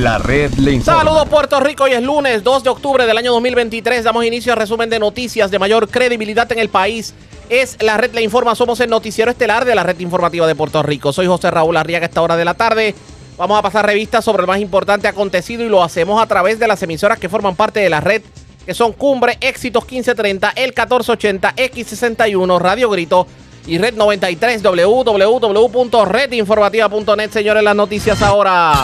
La red le informa. Saludos Puerto Rico, hoy es lunes 2 de octubre del año 2023. Damos inicio al resumen de noticias de mayor credibilidad en el país. Es la red le informa, somos el noticiero estelar de la red informativa de Puerto Rico. Soy José Raúl Arriaga a esta hora de la tarde. Vamos a pasar revistas sobre lo más importante acontecido y lo hacemos a través de las emisoras que forman parte de la red, que son Cumbre, Éxitos 1530, El 1480, X61, Radio Grito y Red 93, www.redinformativa.net. Señores, las noticias ahora.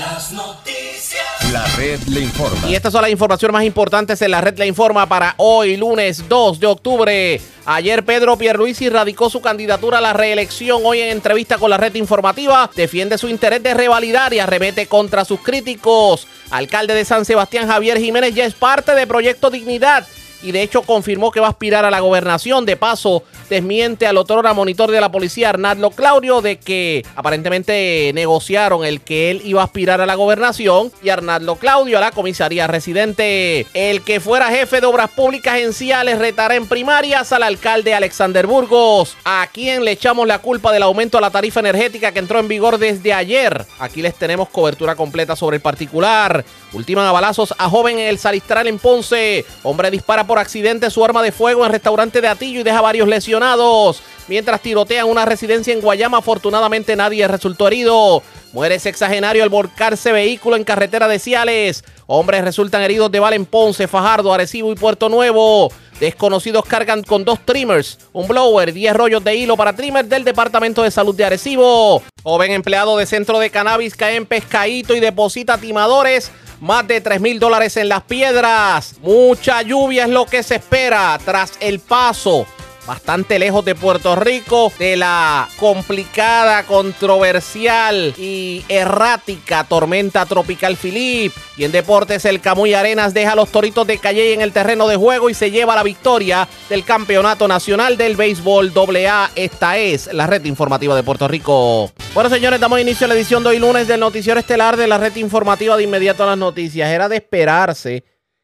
Las noticias. La red le informa. Y estas son las informaciones más importantes en la red La Informa para hoy, lunes 2 de octubre. Ayer Pedro Pierluisi radicó su candidatura a la reelección. Hoy en entrevista con la red informativa defiende su interés de revalidar y arremete contra sus críticos. Alcalde de San Sebastián Javier Jiménez ya es parte de Proyecto Dignidad y de hecho confirmó que va a aspirar a la gobernación. De paso, desmiente al otrora monitor de la policía Arnaldo Claudio de que aparentemente negociaron el que él iba a aspirar a la gobernación y Arnaldo Claudio a la comisaría residente. El que fuera jefe de obras públicas en Ciales retará en primarias al alcalde Alexander Burgos, a quien le echamos la culpa del aumento a la tarifa energética que entró en vigor desde ayer. Aquí les tenemos cobertura completa sobre el particular. Ultiman a balazos a joven en el Salistral en Ponce. Hombre dispara por accidente su arma de fuego en restaurante de Atillo y deja varios lesionados. Mientras tirotean una residencia en Guayama, afortunadamente nadie resultó herido. Muere sexagenario al volcarse vehículo en carretera de Ciales. Hombres resultan heridos de bala en Ponce, Fajardo, Arecibo y Puerto Nuevo. Desconocidos cargan con dos trimmers, un blower, 10 rollos de hilo para trimmer del Departamento de Salud de Arecibo. Joven empleado de centro de cannabis cae en pescadito y deposita timadores más de 3 mil dólares en las piedras. Mucha lluvia es lo que se espera tras el paso bastante lejos de Puerto Rico, de la complicada, controversial y errática tormenta tropical Philip. Y en deportes, el Camuy Arenas deja a los toritos de Calle en el terreno de juego y se lleva la victoria del Campeonato Nacional del Béisbol AA. Esta es la red informativa de Puerto Rico. Bueno, señores, damos inicio a la edición de hoy lunes del Noticiero Estelar de la red informativa de inmediato a las noticias. Era de esperarse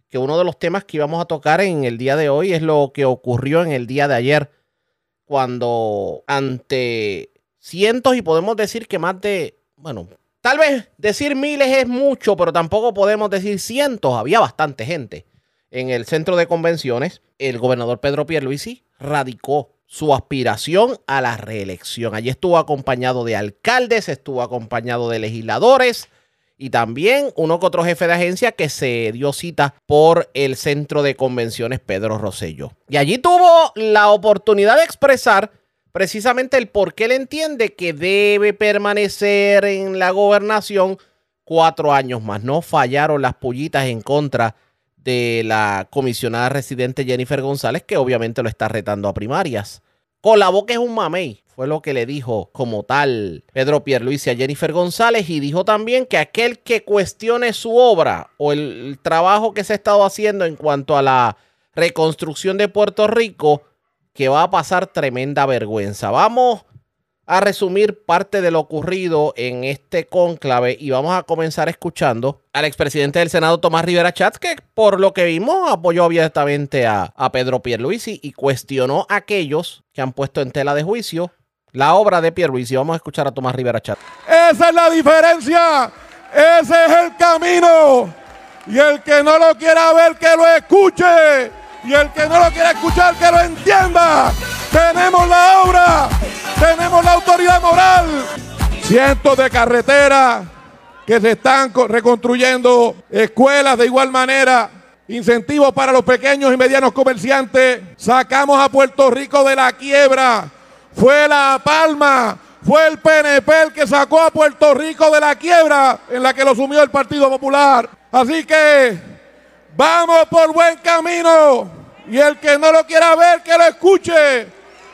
que uno de los temas que íbamos a tocar en el día de hoy es lo que ocurrió en el día de ayer, cuando ante cientos y podemos decir que más de, bueno, tal vez decir miles es mucho, pero tampoco podemos decir cientos, había bastante gente en el centro de convenciones, el gobernador Pedro Pierluisi radicó su aspiración a la reelección. Allí estuvo acompañado de alcaldes, estuvo acompañado de legisladores, y también uno que otro jefe de agencia que se dio cita por el centro de convenciones Pedro Rosselló. Y allí tuvo la oportunidad de expresar precisamente el por qué él entiende que debe permanecer en la gobernación cuatro años más. No fallaron las pullitas en contra de la comisionada residente Jennifer González, que obviamente lo está retando a primarias. Con la boca es un mamey fue lo que le dijo como tal Pedro Pierluisi a Jennifer González y dijo también que aquel que cuestione su obra o el, trabajo que se ha estado haciendo en cuanto a la reconstrucción de Puerto Rico, que va a pasar tremenda vergüenza. Vamos a resumir parte de lo ocurrido en este cónclave y vamos a comenzar escuchando al expresidente del Senado Tomás Rivera Chatz, que por lo que vimos apoyó abiertamente a, a Pedro Pierluisi y cuestionó a aquellos que han puesto en tela de juicio la obra de Pierluisi. Vamos a escuchar a Tomás Rivera Chat. Esa es la diferencia. Ese es el camino. Y el que no lo quiera ver, que lo escuche. Y el que no lo quiera escuchar, que lo entienda. Tenemos la obra. Tenemos la autoridad moral. Cientos de carreteras que se están reconstruyendo. Escuelas de igual manera. Incentivos para los pequeños y medianos comerciantes. Sacamos a Puerto Rico de la quiebra fue La Palma, fue el PNP el que sacó a Puerto Rico de la quiebra en la que lo sumió el Partido Popular. Así que vamos por buen camino y el que no lo quiera ver, que lo escuche.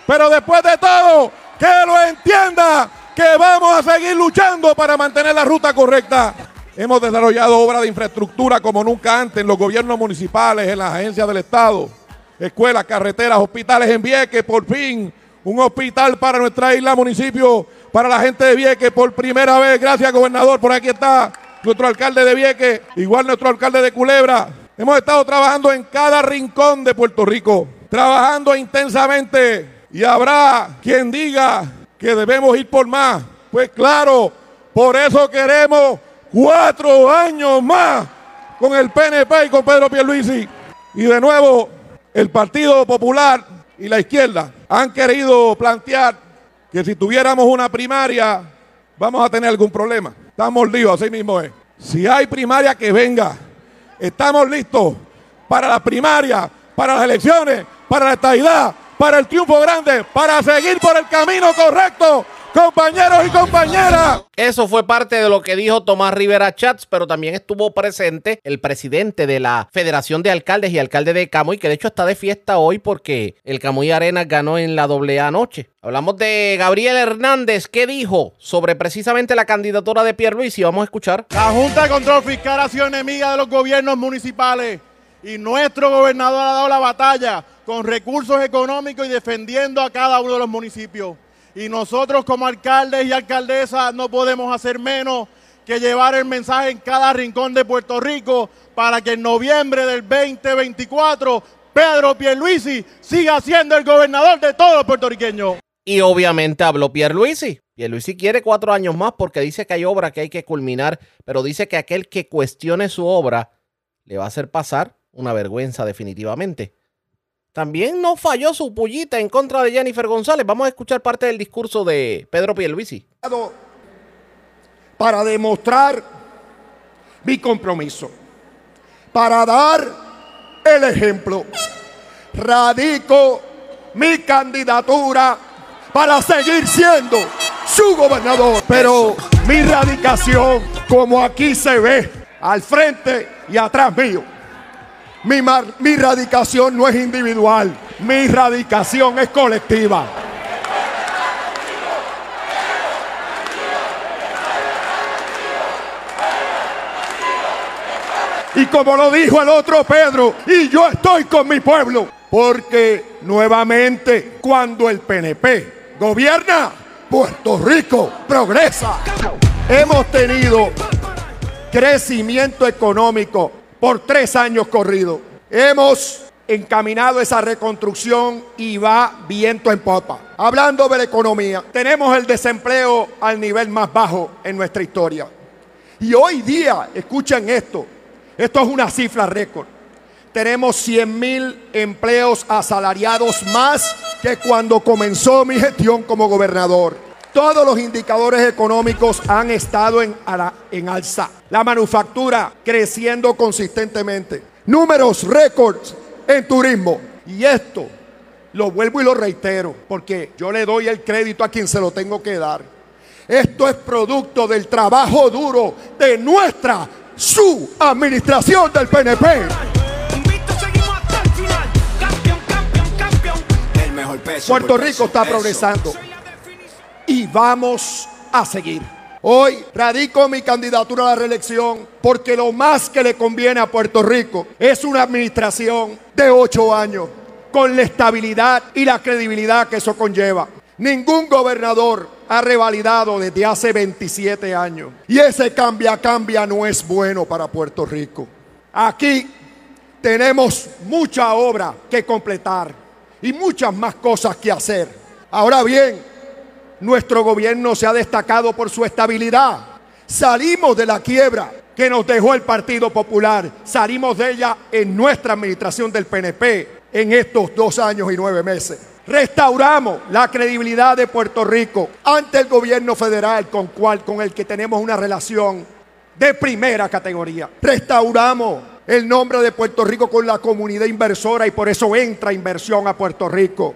Pero después de todo, que lo entienda, que vamos a seguir luchando para mantener la ruta correcta. Hemos desarrollado obras de infraestructura como nunca antes en los gobiernos municipales, en las agencias del Estado, escuelas, carreteras, hospitales en Vieques, por fin un hospital para nuestra isla, municipio, para la gente de Vieques por primera vez. Gracias, gobernador. Por aquí está nuestro alcalde de Vieques, igual nuestro alcalde de Culebra. Hemos estado trabajando en cada rincón de Puerto Rico, trabajando intensamente. Y habrá quien diga que debemos ir por más. Pues claro, por eso queremos Cuatro años más con el PNP y con Pedro Pierluisi. Y de nuevo, el Partido Popular y la izquierda han querido plantear que si tuviéramos una primaria vamos a tener algún problema. Estamos líos, así mismo es. Si hay primaria que venga, estamos listos para la primaria, para las elecciones, para la estabilidad, para el triunfo grande, para seguir por el camino correcto compañeros y compañeras. Eso fue parte de lo que dijo Tomás Rivera Chats, pero también estuvo presente el presidente de la Federación de Alcaldes y alcalde de Camuy, que de hecho está de fiesta hoy porque el Camuy Arena ganó en la doble A anoche. Hablamos de Gabriel Hernández, ¿qué dijo sobre precisamente la candidatura de Pierre Luis? Y vamos a escuchar. La Junta de Control Fiscal ha sido enemiga de los gobiernos municipales y nuestro gobernador ha dado la batalla con recursos económicos y defendiendo a cada uno de los municipios. Y nosotros como alcaldes y alcaldesas no podemos hacer menos que llevar el mensaje en cada rincón de Puerto Rico para que en noviembre del 2024 Pedro Pierluisi siga siendo el gobernador de todos los puertorriqueños. Y obviamente habló Pierluisi. Pierluisi quiere cuatro años más porque dice que hay obra que hay que culminar, pero dice que aquel que cuestione su obra le va a hacer pasar una vergüenza definitivamente. También no falló su pullita en contra de Jennifer González. Vamos a escuchar parte del discurso de Pedro Pierluisi. Para demostrar mi compromiso, para dar el ejemplo, radico mi candidatura para seguir siendo su gobernador. Pero mi radicación, como aquí se ve, al frente y atrás mío, mi, mi radicación no es individual, mi radicación es colectiva. Y como lo dijo el otro Pedro, y yo estoy con mi pueblo, porque nuevamente cuando el PNP gobierna, Puerto Rico progresa. Hemos tenido crecimiento económico por tres años corridos. Hemos encaminado esa reconstrucción y va viento en popa. Hablando de la economía, tenemos el desempleo al nivel más bajo en nuestra historia. Y hoy día, escuchen esto, esto es una cifra récord. Tenemos 100 mil empleos asalariados más que cuando comenzó mi gestión como gobernador. Todos los indicadores económicos han estado en, en alza. La manufactura creciendo consistentemente. Números récords en turismo. Y esto lo vuelvo y lo reitero, porque yo le doy el crédito a quien se lo tengo que dar. Esto es producto del trabajo duro de nuestra, su administración del PNP. Puerto Rico está progresando y vamos a seguir. Hoy radico mi candidatura a la reelección porque lo más que le conviene a Puerto Rico es una administración de ocho años con la estabilidad y la credibilidad que eso conlleva. Ningún gobernador ha revalidado desde hace 27 años. Y ese cambia, cambia no es bueno para Puerto Rico. Aquí tenemos mucha obra que completar y muchas más cosas que hacer. Ahora bien, nuestro gobierno se ha destacado por su estabilidad. Salimos de la quiebra que nos dejó el Partido Popular. Salimos de ella en nuestra administración del PNP en estos dos años y nueve meses. Restauramos la credibilidad de Puerto Rico ante el gobierno federal con, con el que tenemos una relación de primera categoría. Restauramos el nombre de Puerto Rico con la comunidad inversora y por eso entra inversión a Puerto Rico.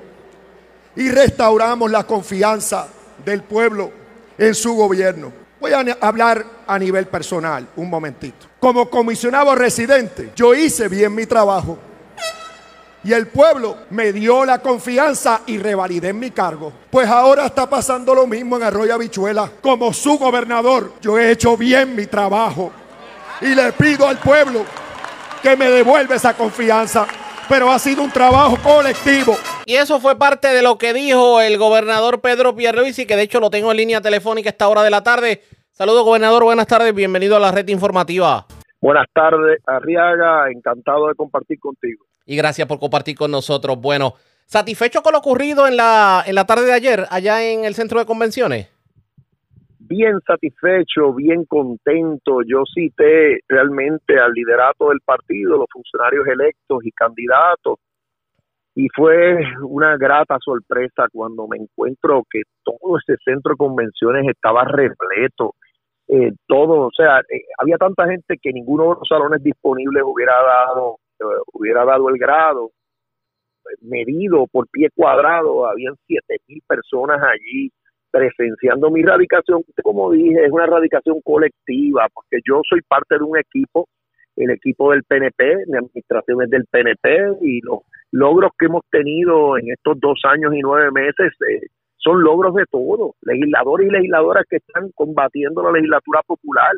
Y restauramos la confianza del pueblo en su gobierno. Voy a hablar a nivel personal un momentito. Como comisionado residente, yo hice bien mi trabajo. Y el pueblo me dio la confianza y revalidé mi cargo. Pues ahora está pasando lo mismo en Arroyo Habichuela. Como su gobernador, yo he hecho bien mi trabajo. Y le pido al pueblo que me devuelva esa confianza pero ha sido un trabajo colectivo. Y eso fue parte de lo que dijo el gobernador Pedro Pierluisi, que de hecho lo tengo en línea telefónica a esta hora de la tarde. Saludos, gobernador, buenas tardes, bienvenido a la red informativa. Buenas tardes, Arriaga, encantado de compartir contigo. Y gracias por compartir con nosotros. Bueno, ¿satisfecho con lo ocurrido en la, en la tarde de ayer allá en el centro de convenciones? Bien satisfecho, bien contento. Yo cité realmente al liderato del partido, los funcionarios electos y candidatos, y fue una grata sorpresa cuando me encuentro que todo ese centro de convenciones estaba repleto. Eh, todo, o sea, eh, había tanta gente que ninguno de los salones disponibles hubiera dado, eh, hubiera dado el grado medido por pie cuadrado, habían siete mil personas allí presenciando mi radicación, como dije, es una radicación colectiva, porque yo soy parte de un equipo, el equipo del PNP, de administraciones del PNP, y los logros que hemos tenido en estos dos años y nueve meses eh, son logros de todos, legisladores y legisladoras que están combatiendo la legislatura popular,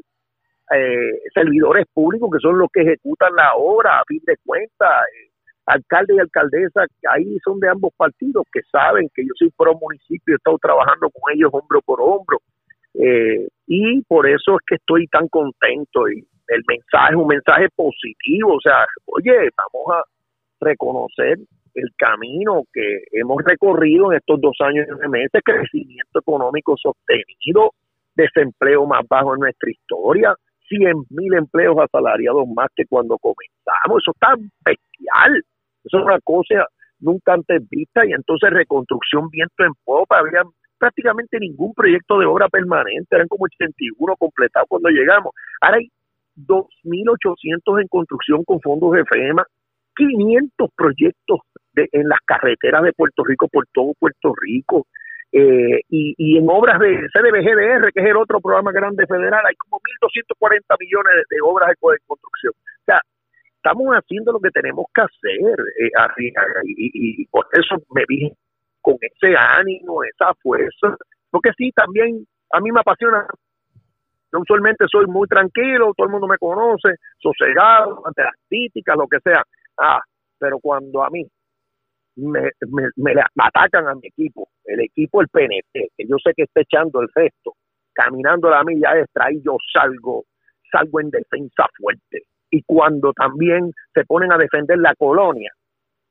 eh, servidores públicos que son los que ejecutan la obra, a fin de cuentas, eh, alcalde y alcaldesa, ahí son de ambos partidos, que saben que yo soy pro municipio, he estado trabajando con ellos hombro por hombro. Eh, y por eso es que estoy tan contento y el mensaje es un mensaje positivo, o sea, oye, vamos a reconocer el camino que hemos recorrido en estos dos años y nueve meses, crecimiento económico sostenido, desempleo más bajo en nuestra historia, 100 mil empleos asalariados más que cuando comenzamos, eso está bestial. Eso es una cosa nunca antes vista y entonces reconstrucción viento en popa, había prácticamente ningún proyecto de obra permanente, eran como 81 completados cuando llegamos. Ahora hay 2.800 en construcción con fondos de FEMA, 500 proyectos de, en las carreteras de Puerto Rico por todo Puerto Rico. Eh, y, y, en obras de CDBGDR, que es el otro programa grande federal, hay como 1.240 millones de, de obras de construcción. O sea, estamos haciendo lo que tenemos que hacer, eh, y, por eso me vi con ese ánimo, esa fuerza, porque sí, también a mí me apasiona. Yo usualmente soy muy tranquilo, todo el mundo me conoce, sosegado, ante las críticas, lo que sea. Ah, pero cuando a mí me, me, me, atacan a mi equipo, el equipo el PNP, que yo sé que está echando el resto, caminando la milla extra, y yo salgo, salgo en defensa fuerte y cuando también se ponen a defender la colonia,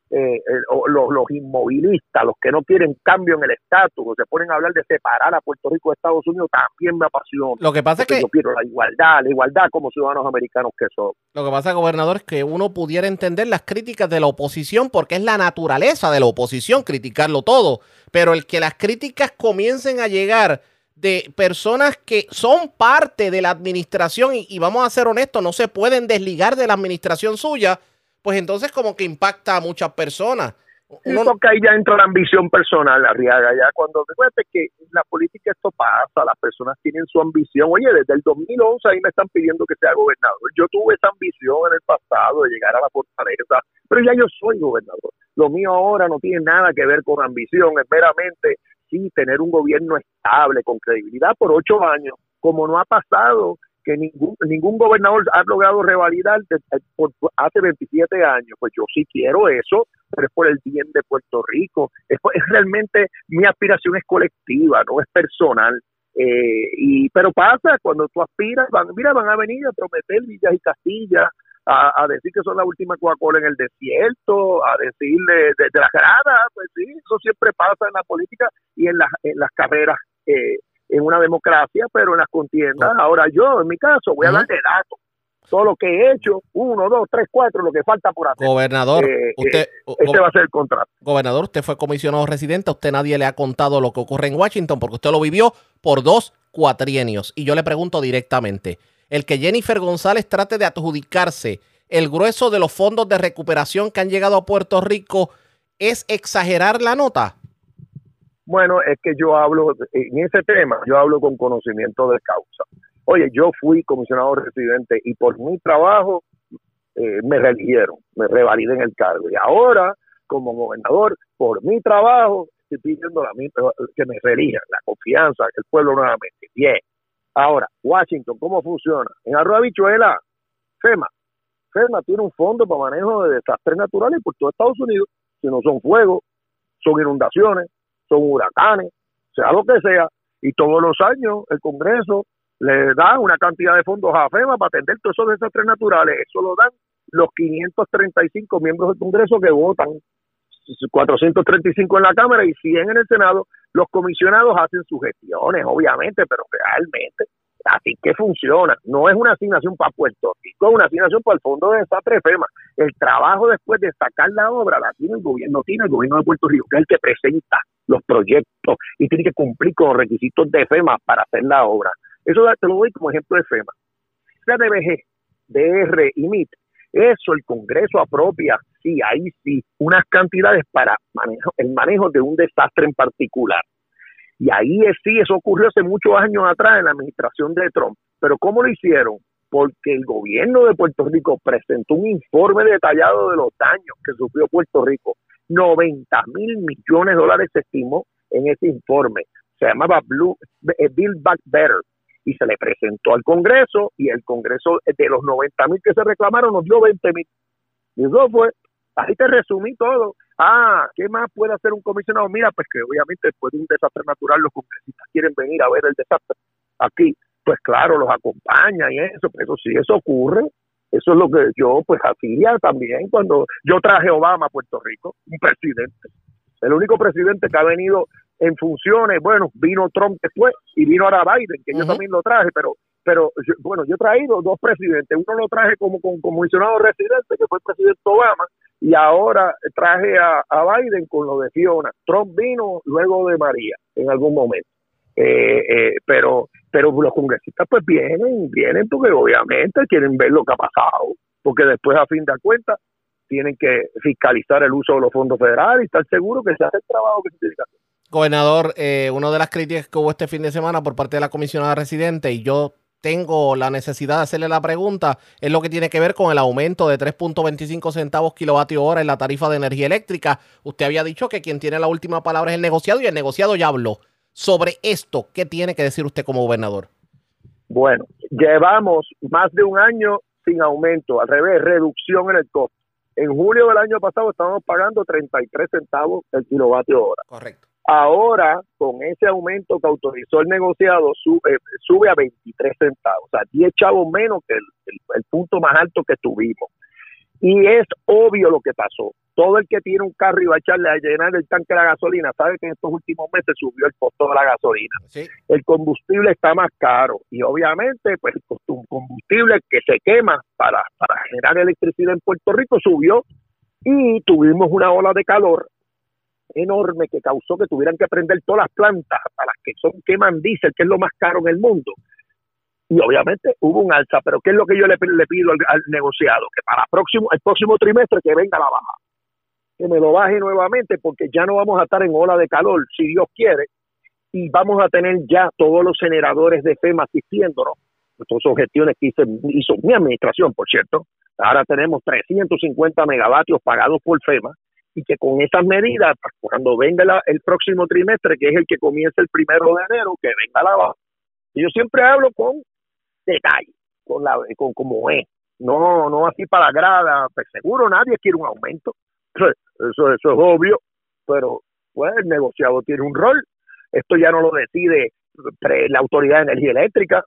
eh, los, los, inmovilistas, los que no quieren cambio en el estatus, se ponen a hablar de separar a Puerto Rico de Estados Unidos, también me apasiona. Lo que pasa es que yo quiero la igualdad, la igualdad como ciudadanos americanos que son. Lo que pasa, gobernador, es que uno pudiera entender las críticas de la oposición porque es la naturaleza de la oposición criticarlo todo, pero el que las críticas comiencen a llegar de personas que son parte de la administración y, vamos a ser honestos, no se pueden desligar de la administración suya, pues entonces como que impacta a muchas personas. Uno... porque ahí ya entra la ambición personal, Arriaga, ya cuando, recuerde que la política esto pasa, las personas tienen su ambición, oye, desde el 2011 ahí me están pidiendo que sea gobernador, yo tuve esa ambición en el pasado de llegar a la fortaleza, pero ya yo soy gobernador, lo mío ahora no tiene nada que ver con ambición, es meramente sí tener un gobierno estable, con credibilidad por ocho años, como no ha pasado que ningún, ningún gobernador ha logrado revalidar por, hace 27 años. Pues yo sí quiero eso, pero es por el bien de Puerto Rico. Es, es realmente mi aspiración es colectiva, no es personal. Eh, y pero pasa cuando tú aspiras, van, mira, van a venir a prometer villas y castillas, a, decir que son la última Coca-Cola en el desierto, a decirle de, de, las gradas, pues sí, eso siempre pasa en la política y en, las en las carreras eh, en una democracia, pero en las contiendas. Ahora yo, en mi caso, voy a dar de datos. Todo lo que he hecho, uno, dos, tres, cuatro, lo que falta por hacer. Gobernador, Eh, usted, eh, este va a ser el contrato. gobernador, usted fue comisionado residente, a usted nadie le ha contado lo que ocurre en Washington porque usted lo vivió por dos cuatrienios. Y yo le pregunto directamente, el que Jennifer González trate de adjudicarse el grueso de los fondos de recuperación que han llegado a Puerto Rico es exagerar la nota? Bueno, es que yo hablo, en ese tema, yo hablo con conocimiento de causa. Oye, yo fui comisionado residente y por mi trabajo eh, me reeligieron, me revaliden el cargo. Y ahora, como gobernador, por mi trabajo, estoy pidiendo la, que me reelijan, la confianza del pueblo nuevamente. Bien. Ahora, Washington, ¿cómo funciona? En Arroyo Bichuela, FEMA. FEMA tiene un fondo para manejo de desastres naturales por todo Estados Unidos. Si no son fuegos, son inundaciones, son huracanes, sea lo que sea. Y todos los años el Congreso le da una cantidad de fondos a FEMA para atender todos esos desastres naturales. Eso lo dan los 535 miembros del Congreso que votan, 435 en la Cámara y 100 en el Senado Los comisionados hacen sus gestiones, obviamente, pero realmente así que funciona. No es una asignación para Puerto Rico, es una asignación para el Fondo de Desastre FEMA. El trabajo después de sacar la obra la tiene el gobierno, tiene el gobierno de Puerto Rico, que es el que presenta los proyectos y tiene que cumplir con los requisitos de FEMA para hacer la obra. Eso te lo doy como ejemplo de FEMA. CDBG, DR y MIT, eso el Congreso apropia, sí, ahí sí, unas cantidades para manejo, el manejo de un desastre en particular. Y ahí sí, eso ocurrió hace muchos años atrás en la administración de Trump. Pero ¿cómo lo hicieron? Porque el gobierno de Puerto Rico presentó un informe detallado de los daños que sufrió Puerto Rico. 90 mil millones de dólares se estimó en ese informe. Se llamaba Blue, eh, Build Back Better y se le presentó al Congreso y el Congreso de los 90 mil que se reclamaron nos dio 20 mil. Y eso fue, ahí te resumí todo. Ah, ¿qué más puede hacer un comisionado? Mira, pues que obviamente después de un desastre natural los congresistas quieren venir a ver el desastre aquí. Pues claro, los acompaña y eso, pero sí, eso ocurre. Eso es lo que yo pues hacía también cuando yo traje a Obama a Puerto Rico, un presidente. El único presidente que ha venido en funciones, bueno, vino Trump después y vino ahora Biden, que yo también lo traje, pero pero bueno, yo he traído dos presidentes, uno lo traje como, como comisionado residente, que fue el presidente Obama, y ahora traje a, Biden con lo de Fiona. Trump vino luego de María en algún momento. Eh, eh, pero pero los congresistas pues vienen, vienen porque obviamente quieren ver lo que ha pasado, porque después a fin de cuentas tienen que fiscalizar el uso de los fondos federales y estar seguros que se hace el trabajo que se tiene que hacer. Gobernador, eh, una de las críticas que hubo este fin de semana por parte de la comisionada residente, y yo tengo la necesidad de hacerle la pregunta es lo que tiene que ver con el aumento de 3.25 centavos kilovatio hora en la tarifa de energía eléctrica. Usted había dicho que quien tiene la última palabra es el negociado y el negociado ya habló. Sobre esto, ¿qué tiene que decir usted como gobernador? Bueno, llevamos más de un año sin aumento, al revés, reducción en el costo. En julio del año pasado estábamos pagando 33 centavos el kilovatio hora. Correcto. Ahora, con ese aumento que autorizó el negociado, sube, eh, sube a 23 centavos, o sea, 10 chavos menos que el, punto más alto que tuvimos. Y es obvio lo que pasó. Todo el que tiene un carro y va a echarle a llenar el tanque de la gasolina sabe que en estos últimos meses subió el costo de la gasolina. El combustible está más caro y obviamente pues el combustible que se quema para, para generar electricidad en Puerto Rico subió y tuvimos una ola de calor enorme que causó que tuvieran que prender todas las plantas a las que son queman diésel, que es lo más caro en el mundo. Y obviamente hubo un alza, pero ¿qué es lo que yo le, pido al, negociado? Que para próximo, el próximo trimestre que venga la baja, que me lo baje nuevamente porque ya no vamos a estar en ola de calor, si Dios quiere, y vamos a tener ya todos los generadores de FEMA asistiéndonos. Estas son gestiones que hizo mi administración, por cierto. Ahora tenemos 350 megavatios pagados por FEMA y que con esas medidas, pues, cuando venga el próximo trimestre, que es el que comienza el primero de enero, que venga la baja. Yo siempre hablo con detalle, con la con como es, no no así para la grada, pues seguro nadie quiere un aumento, eso, eso es obvio, pero pues el negociado tiene un rol, esto ya no lo decide la Autoridad de Energía Eléctrica,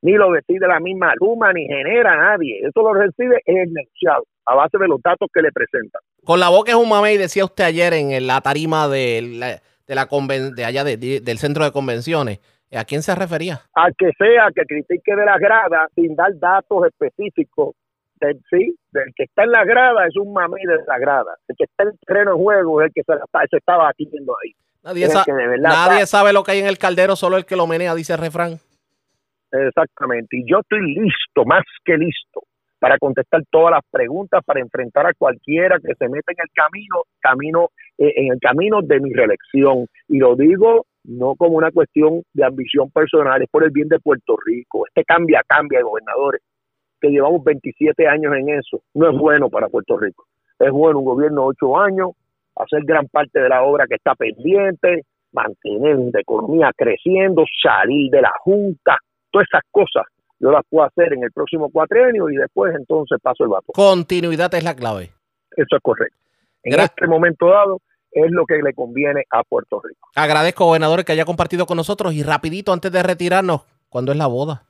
ni lo decide la misma Luma, ni genera nadie, eso lo recibe el negociado a base de los datos que le presentan. Con la boca es un mamey, decía usted ayer en la tarima de la, de, la de allá del centro de convenciones. ¿A quién se refería? A que sea que critique de la grada sin dar datos específicos. Del, sí, del que está en la grada es un mamey de la grada. El que está en el terreno de juego es el que se, se estaba batiendo ahí. Nadie, nadie sabe lo que hay en el caldero, solo el que lo menea, dice el refrán. Exactamente. Y yo estoy listo, más que listo, para contestar todas las preguntas, para enfrentar a cualquiera que se meta en el camino, camino eh, en el camino de mi reelección. Y lo digo no como una cuestión de ambición personal, es por el bien de Puerto Rico. Este cambia, cambia, gobernadores, que llevamos 27 años en eso, no es bueno para Puerto Rico. Es bueno un gobierno de ocho años, hacer gran parte de la obra que está pendiente, mantener la economía creciendo, salir de la Junta, todas esas cosas yo las puedo hacer en el próximo cuatrenio y después entonces paso el vapor. Continuidad es la clave. Eso es correcto. En este momento dado es lo que le conviene a Puerto Rico. Agradezco, gobernador, que haya compartido con nosotros y rapidito antes de retirarnos, ¿cuándo es la boda?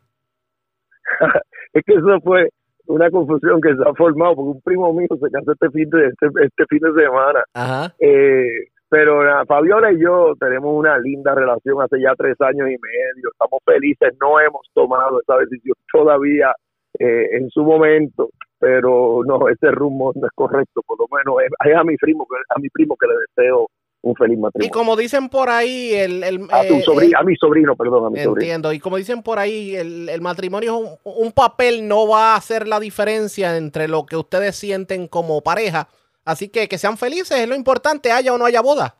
es que eso fue una confusión que se ha formado porque un primo mío se casó este fin de, este, este fin de semana. Ajá. Eh, Pero uh, Fabiola y yo tenemos una linda relación hace ya tres años y medio. Estamos felices, no hemos tomado esa decisión todavía eh, en su momento, pero no, ese rumbo no es correcto. Por lo menos es, a mi primo, a mi primo que le deseo un feliz matrimonio. Y como dicen por ahí, el, el a, tu eh, sobrino, el- a mi sobrino, perdón, a mi sobrino. Entiendo. Y como dicen por ahí, el, el matrimonio es un, un papel, no va a hacer la diferencia entre lo que ustedes sienten como pareja. Así que que sean felices es lo importante, haya o no haya boda.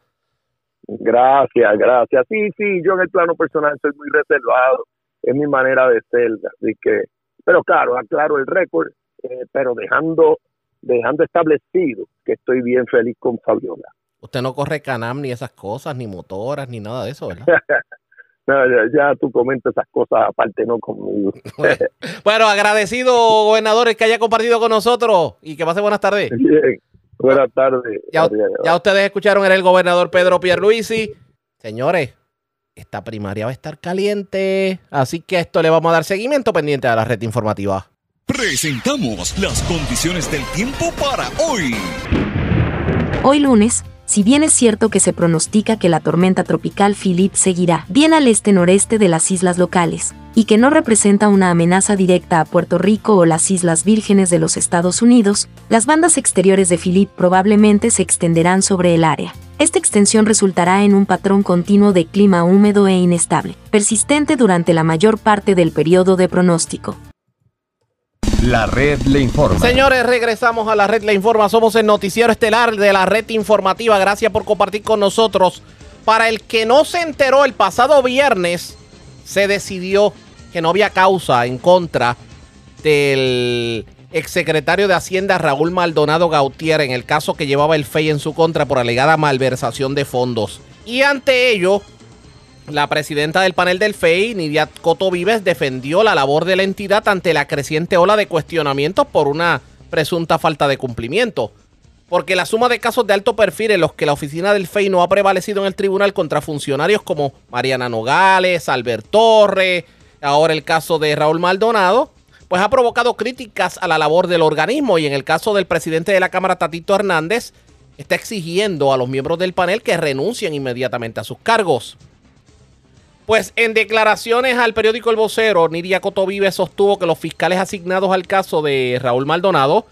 Gracias, gracias. Sí, sí, yo en el plano personal soy muy reservado, es mi manera de ser, así que, pero claro, aclaro el récord, eh, pero dejando, dejando establecido que estoy bien feliz con Fabiola. Usted no corre canam ni esas cosas, ni motoras, ni nada de eso, ¿verdad? No, ya, ya tú comentas esas cosas aparte, no conmigo. Bueno, agradecido, gobernador, el que haya compartido con nosotros y que pase buenas tardes. Bien, buenas tardes. Ya, ustedes escucharon, era el gobernador Pedro Pierluisi. Señores, esta primaria va a estar caliente, así que a esto le vamos a dar seguimiento pendiente a la red informativa. Presentamos las condiciones del tiempo para hoy. Hoy lunes, si bien es cierto que se pronostica que la tormenta tropical Philip seguirá bien al este-noreste de las islas locales, y que no representa una amenaza directa a Puerto Rico o las Islas Vírgenes de los Estados Unidos, las bandas exteriores de Philip probablemente se extenderán sobre el área. Esta extensión resultará en un patrón continuo de clima húmedo e inestable, persistente durante la mayor parte del periodo de pronóstico. La red le informa. Señores, regresamos a la red Le Informa. Somos el noticiero estelar de la red informativa. Gracias por compartir con nosotros. Para el que no se enteró, el pasado viernes se decidió que no había causa en contra del exsecretario de Hacienda Raúl Maldonado Gautier en el caso que llevaba el FEI en su contra por alegada malversación de fondos. Y ante ello, la presidenta del panel del FEI, Nidia Coto Vives, defendió la labor de la entidad ante la creciente ola de cuestionamientos por una presunta falta de cumplimiento. Porque la suma de casos de alto perfil en los que la oficina del FEI no ha prevalecido en el tribunal contra funcionarios como Mariana Nogales, Albert Torre, ahora el caso de Raúl Maldonado, pues ha provocado críticas a la labor del organismo y en el caso del presidente de la Cámara, Tatito Hernández, está exigiendo a los miembros del panel que renuncien inmediatamente a sus cargos. Pues en declaraciones al periódico El Vocero, Nidia Cotovive sostuvo que los fiscales asignados al caso de Raúl Maldonado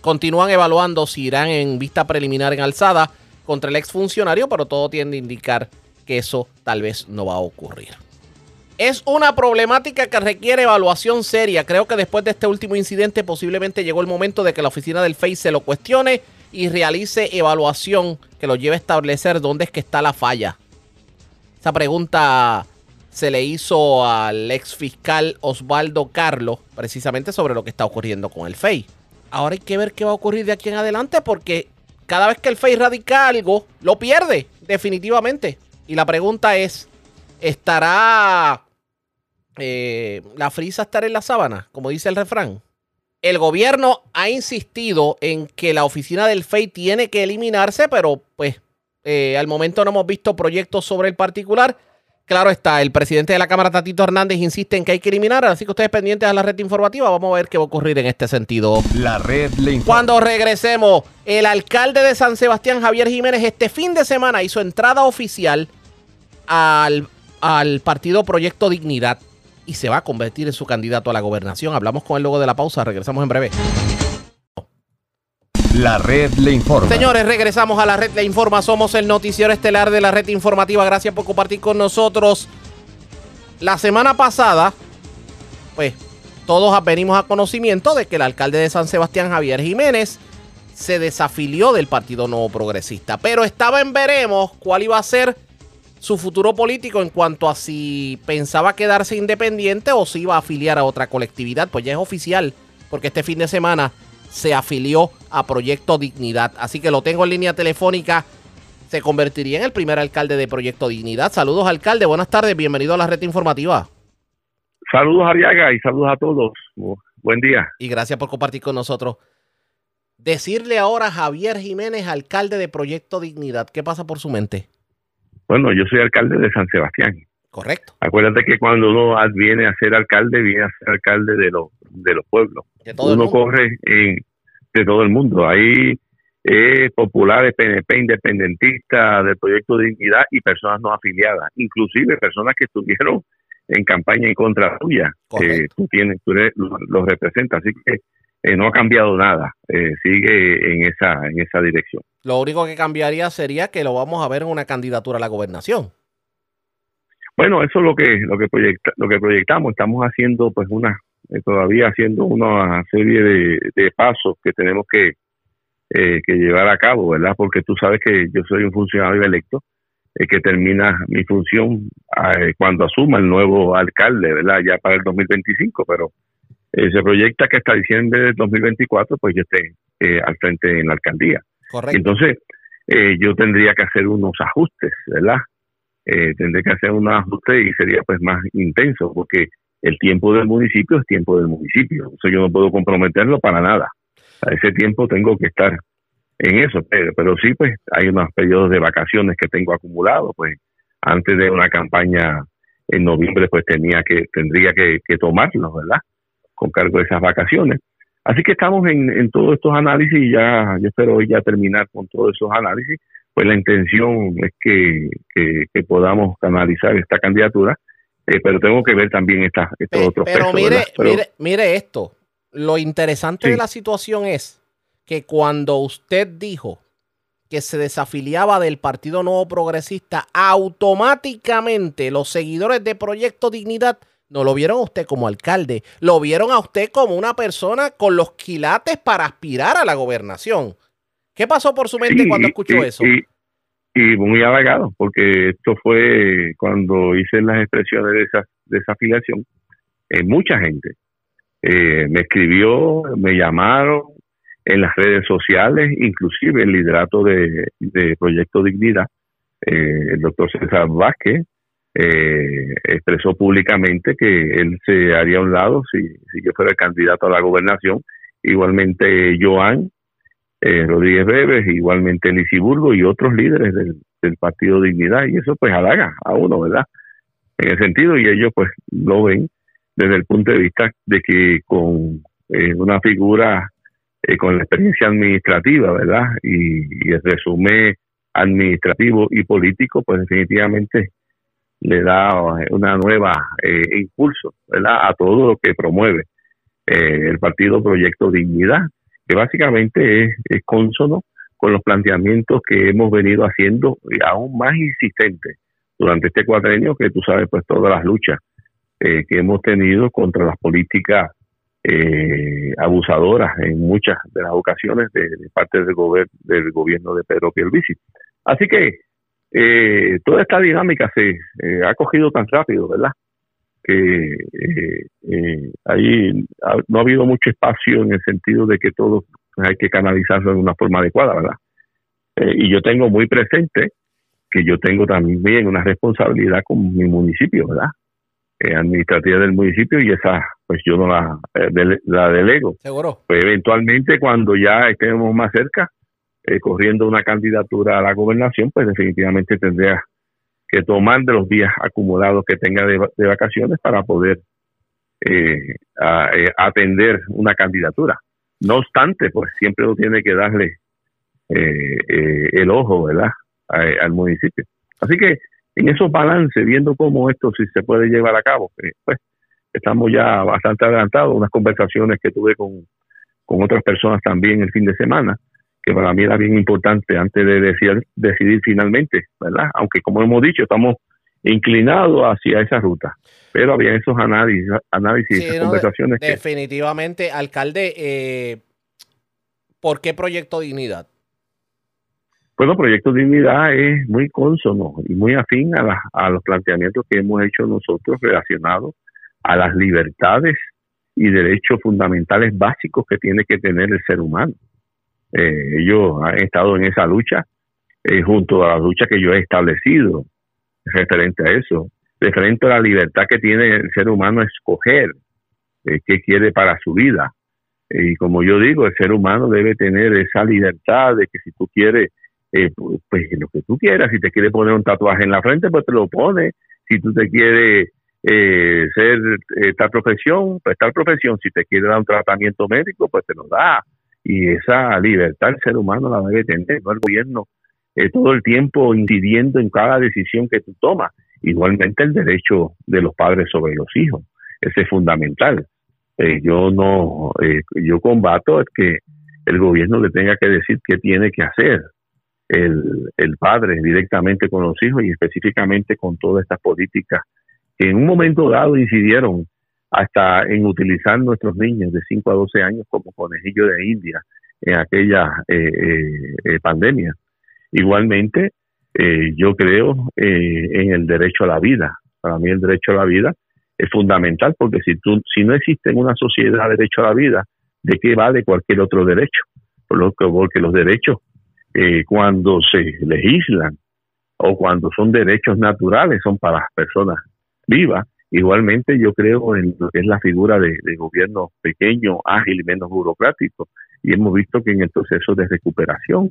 continúan evaluando si irán en vista preliminar en alzada contra el exfuncionario, pero todo tiende a indicar que eso tal vez no va a ocurrir. Es una problemática que requiere evaluación seria. Creo que después de este último incidente posiblemente llegó el momento de que la oficina del FEI se lo cuestione y realice evaluación que lo lleve a establecer dónde es que está la falla. Esa pregunta se le hizo al ex fiscal Osvaldo Carlos precisamente sobre lo que está ocurriendo con el FEI. Ahora hay que ver qué va a ocurrir de aquí en adelante porque cada vez que el FEI radica algo, lo pierde definitivamente. Y la pregunta es, ¿estará eh, la frisa estará en la sábana, como dice el refrán? El gobierno ha insistido en que la oficina del FEI tiene que eliminarse, pero pues eh, al momento no hemos visto proyectos sobre el particular. Claro está, el presidente de la Cámara, Tatito Hernández, insiste en que hay que eliminar, así que ustedes pendientes a la red informativa, vamos a ver qué va a ocurrir en este sentido. La red le. Cuando regresemos, el alcalde de San Sebastián, Javier Jiménez, este fin de semana hizo entrada oficial al, al partido Proyecto Dignidad y se va a convertir en su candidato a la gobernación. Hablamos con él luego de la pausa, regresamos en breve. La red le informa. Señores, regresamos a la red Le Informa. Somos el noticiero estelar de la red informativa. Gracias por compartir con nosotros. La semana pasada, pues todos venimos a conocimiento de que el alcalde de San Sebastián, Javier Jiménez, se desafilió del Partido Nuevo Progresista. Pero estaba en veremos cuál iba a ser su futuro político en cuanto a si pensaba quedarse independiente o si iba a afiliar a otra colectividad. Pues ya es oficial, porque este fin de semana se afilió a Proyecto Dignidad. Así que lo tengo en línea telefónica. Se convertiría en el primer alcalde de Proyecto Dignidad. Saludos, alcalde. Buenas tardes. Bienvenido a la red informativa. Saludos Ariaga y saludos a todos. Bu- Buen día. Y gracias por compartir con nosotros. Decirle ahora a Javier Jiménez, alcalde de Proyecto Dignidad, ¿qué pasa por su mente? Bueno, yo soy alcalde de San Sebastián. Correcto. Acuérdate que cuando uno viene a ser alcalde, viene a ser alcalde de los, de los pueblos. De todo el uno corre en, de todo el mundo. Ahí eh, populares, PNP, independentistas, del Proyecto Dignidad y personas no afiliadas, inclusive personas que estuvieron en campaña en contra tuya, que tú tienes, tú los representas, así que eh, no ha cambiado nada, eh, sigue en esa, en esa dirección. Lo único que cambiaría sería que lo vamos a ver en una candidatura a la gobernación. Bueno, eso es lo que lo que proyecta, lo que proyectamos. Estamos haciendo, pues, una eh, todavía haciendo una serie de, pasos que tenemos que que llevar a cabo, ¿verdad? Porque tú sabes que yo soy un funcionario electo que termina mi función cuando asuma el nuevo alcalde, ¿verdad? Ya para el 2025, pero eh, se proyecta que hasta diciembre del 2024 pues yo esté eh, al frente en la alcaldía. Correcto. Entonces eh, yo tendría que hacer unos ajustes, ¿verdad? tendría que hacer unos ajustes y sería pues más intenso porque el tiempo del municipio es tiempo del municipio. Eso yo no puedo comprometerlo para nada. A ese tiempo tengo que estar en eso, pero, sí pues hay unos periodos de vacaciones que tengo acumulados, pues antes de una campaña en noviembre pues tenía que tendría que, que tomarlos, ¿verdad? con cargo de esas vacaciones. Así que estamos en, en todos estos análisis y ya, yo espero hoy ya terminar con todos esos análisis. Pues la intención es que, que, podamos canalizar esta candidatura, eh, pero tengo que ver también esta, estos otros pero mire, mire, mire esto. Lo interesante de la situación es que cuando usted dijo que se desafiliaba del Partido Nuevo Progresista, automáticamente los seguidores de Proyecto Dignidad no lo vieron a usted como alcalde, lo vieron a usted como una persona con los quilates para aspirar a la gobernación. ¿Qué pasó por su mente cuando escuchó eso? Y, muy halagado, porque esto fue cuando hice las expresiones de esa, de esa afiliación. Eh, mucha gente eh, me escribió, me llamaron en las redes sociales, inclusive el liderato de, Proyecto Dignidad, eh, el doctor César Vázquez, eh, expresó públicamente que él se haría a un lado si, si yo fuera el candidato a la gobernación. Igualmente Joan eh, Rodríguez Bebes, igualmente Lisiburgo y otros líderes del, Partido Dignidad. Y eso pues halaga a uno, ¿verdad? En el sentido, y ellos pues lo ven desde el punto de vista de que con eh, una figura eh, con la experiencia administrativa, ¿verdad? Y, el resumen administrativo y político, pues definitivamente le da una nueva eh, impulso ¿verdad? a todo lo que promueve eh, el partido Proyecto Dignidad, que básicamente es, consono con los planteamientos que hemos venido haciendo y aún más insistentes durante este cuatrenio, que tú sabes, pues todas las luchas eh, que hemos tenido contra las políticas abusadoras en muchas de las ocasiones de, parte del, del gobierno de Pedro Pierluisi. Así que eh, toda esta dinámica se eh, ha cogido tan rápido, ¿verdad? Que eh, ahí no ha habido mucho espacio en el sentido de que todo hay que canalizarlo de una forma adecuada, ¿verdad? y yo tengo muy presente que yo tengo también una responsabilidad con mi municipio, ¿verdad? administrativa del municipio y esa pues yo no la, la delego. Seguro. Pues eventualmente cuando ya estemos más cerca, eh, corriendo una candidatura a la gobernación, pues definitivamente tendría que tomar de los días acumulados que tenga de, vacaciones para poder eh, eh, atender una candidatura. No obstante, pues siempre uno tiene que darle el ojo, ¿verdad?, al municipio. Así que en esos balances, viendo cómo esto si se puede llevar a cabo, pues estamos ya bastante adelantados. Unas conversaciones que tuve con, con otras personas también el fin de semana, que para mí era bien importante antes de decidir, decidir finalmente, ¿verdad? Aunque como hemos dicho, estamos inclinados hacia esa ruta. Pero había esos análisis, análisis conversaciones. definitivamente, alcalde, eh, ¿por qué Proyecto Dignidad? Bueno, Proyecto Dignidad es muy consono y muy afín a, a los planteamientos que hemos hecho nosotros relacionados a las libertades y derechos fundamentales básicos que tiene que tener el ser humano. Eh, ellos han estado en esa lucha eh, junto a la lucha que yo he establecido referente a eso, referente a la libertad que tiene el ser humano escoger eh, qué quiere para su vida. y como yo digo, el ser humano debe tener esa libertad de que si tú quieres, pues, pues lo que tú quieras, si te quieres poner un tatuaje en la frente, pues te lo pones, si tú te quieres ser tal profesión, pues tal profesión, si te quiere dar un tratamiento médico, pues te lo da y esa libertad el ser humano la debe tener, no el gobierno eh, todo el tiempo incidiendo en cada decisión que tú tomas. Igualmente el derecho de los padres sobre los hijos, ese es fundamental. Eh, yo no, eh, yo combato es que el gobierno le tenga que decir qué tiene que hacer el, el padre directamente con los hijos y específicamente con todas estas políticas que en un momento dado incidieron hasta en utilizar nuestros niños de 5 a 12 años como conejillo de India en aquella eh, pandemia. Igualmente, yo creo en el derecho a la vida. Para mí el derecho a la vida es fundamental porque si tú si no existe en una sociedad derecho a la vida, ¿de qué vale cualquier otro derecho? Porque los derechos eh, cuando se legislan o cuando son derechos naturales son para las personas vivas. Igualmente yo creo en lo que es la figura de, gobierno pequeño, ágil y menos burocrático. Y hemos visto que en el proceso de recuperación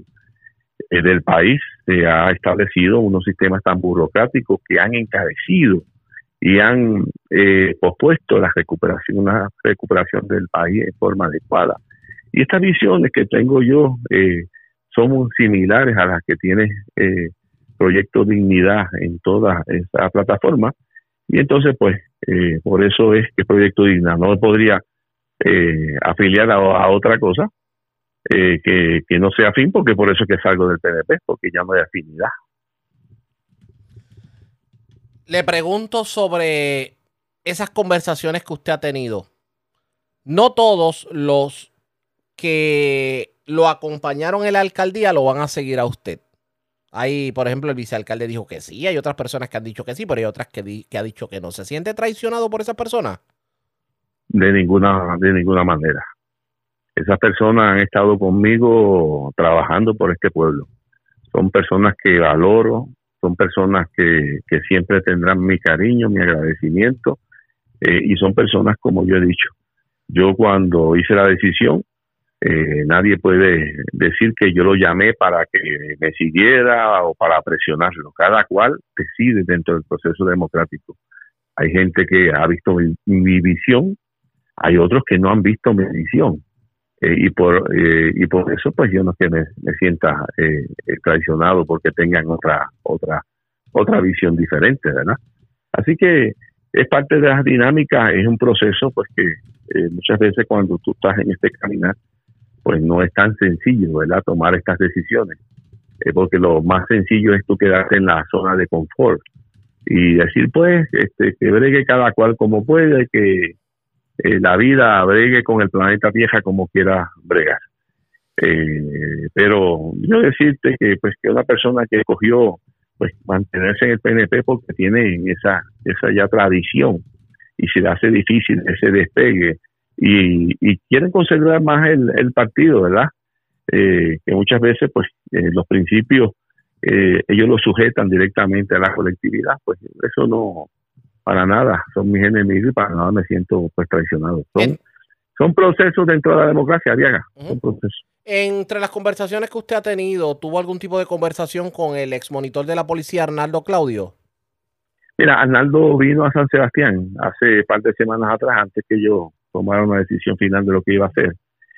eh, del país se ha establecido unos sistemas tan burocráticos que han encarecido y han eh, pospuesto la recuperación, una recuperación del país en forma adecuada. Y estas visiones que tengo yo eh, son similares a las que tiene eh, Proyecto Dignidad en toda esta plataforma. Y entonces, pues, eh, por eso es que Proyecto Dignidad no podría afiliar a, otra cosa que, que no sea afín, porque por eso es que salgo del PNP, porque ya no hay afinidad. Le pregunto sobre esas conversaciones que usted ha tenido. No todos los que lo acompañaron en la alcaldía lo van a seguir a usted. Hay, por ejemplo, el vicealcalde dijo que sí, hay otras personas que han dicho que sí, pero hay otras que, que ha dicho que no. ¿Se siente traicionado por esa persona? De ninguna, de ninguna manera. Esas personas han estado conmigo trabajando por este pueblo. Son personas que valoro, son personas que, que siempre tendrán mi cariño, mi agradecimiento, eh, y son personas como yo he dicho. Yo cuando hice la decisión, eh, nadie puede decir que yo lo llamé para que me siguiera o para presionarlo. Cada cual decide dentro del proceso democrático. Hay gente que ha visto mi visión, hay otros que no han visto mi visión. Eh, y por eh, y por eso pues yo no que me, sienta eh, traicionado porque tengan otra otra otra visión diferente verdad así que es parte de las dinámicas es un proceso pues que muchas veces cuando tú estás en este caminar pues no es tan sencillo verdad tomar estas decisiones porque lo más sencillo es tú quedarte en la zona de confort y decir pues este que bregue cada cual como puede que eh, la vida bregue con el planeta vieja como quiera bregar. Eh, pero yo decirte que pues que una persona que escogió pues mantenerse en el PNP porque tiene esa esa ya tradición y se le hace difícil ese despegue y, y quieren conservar más el, el partido, ¿verdad? Eh, que muchas veces pues los principios ellos los sujetan directamente a la colectividad, pues eso no para nada son mis enemigos y para nada me siento pues traicionado. Son, son procesos dentro de la democracia, Diaga. Son procesos. Entre las conversaciones que usted ha tenido, ¿tuvo algún tipo de conversación con el ex monitor de la policía, Arnaldo Claudio? Mira, Arnaldo vino a San Sebastián hace un par de semanas atrás, antes que yo tomara una decisión final de lo que iba a hacer.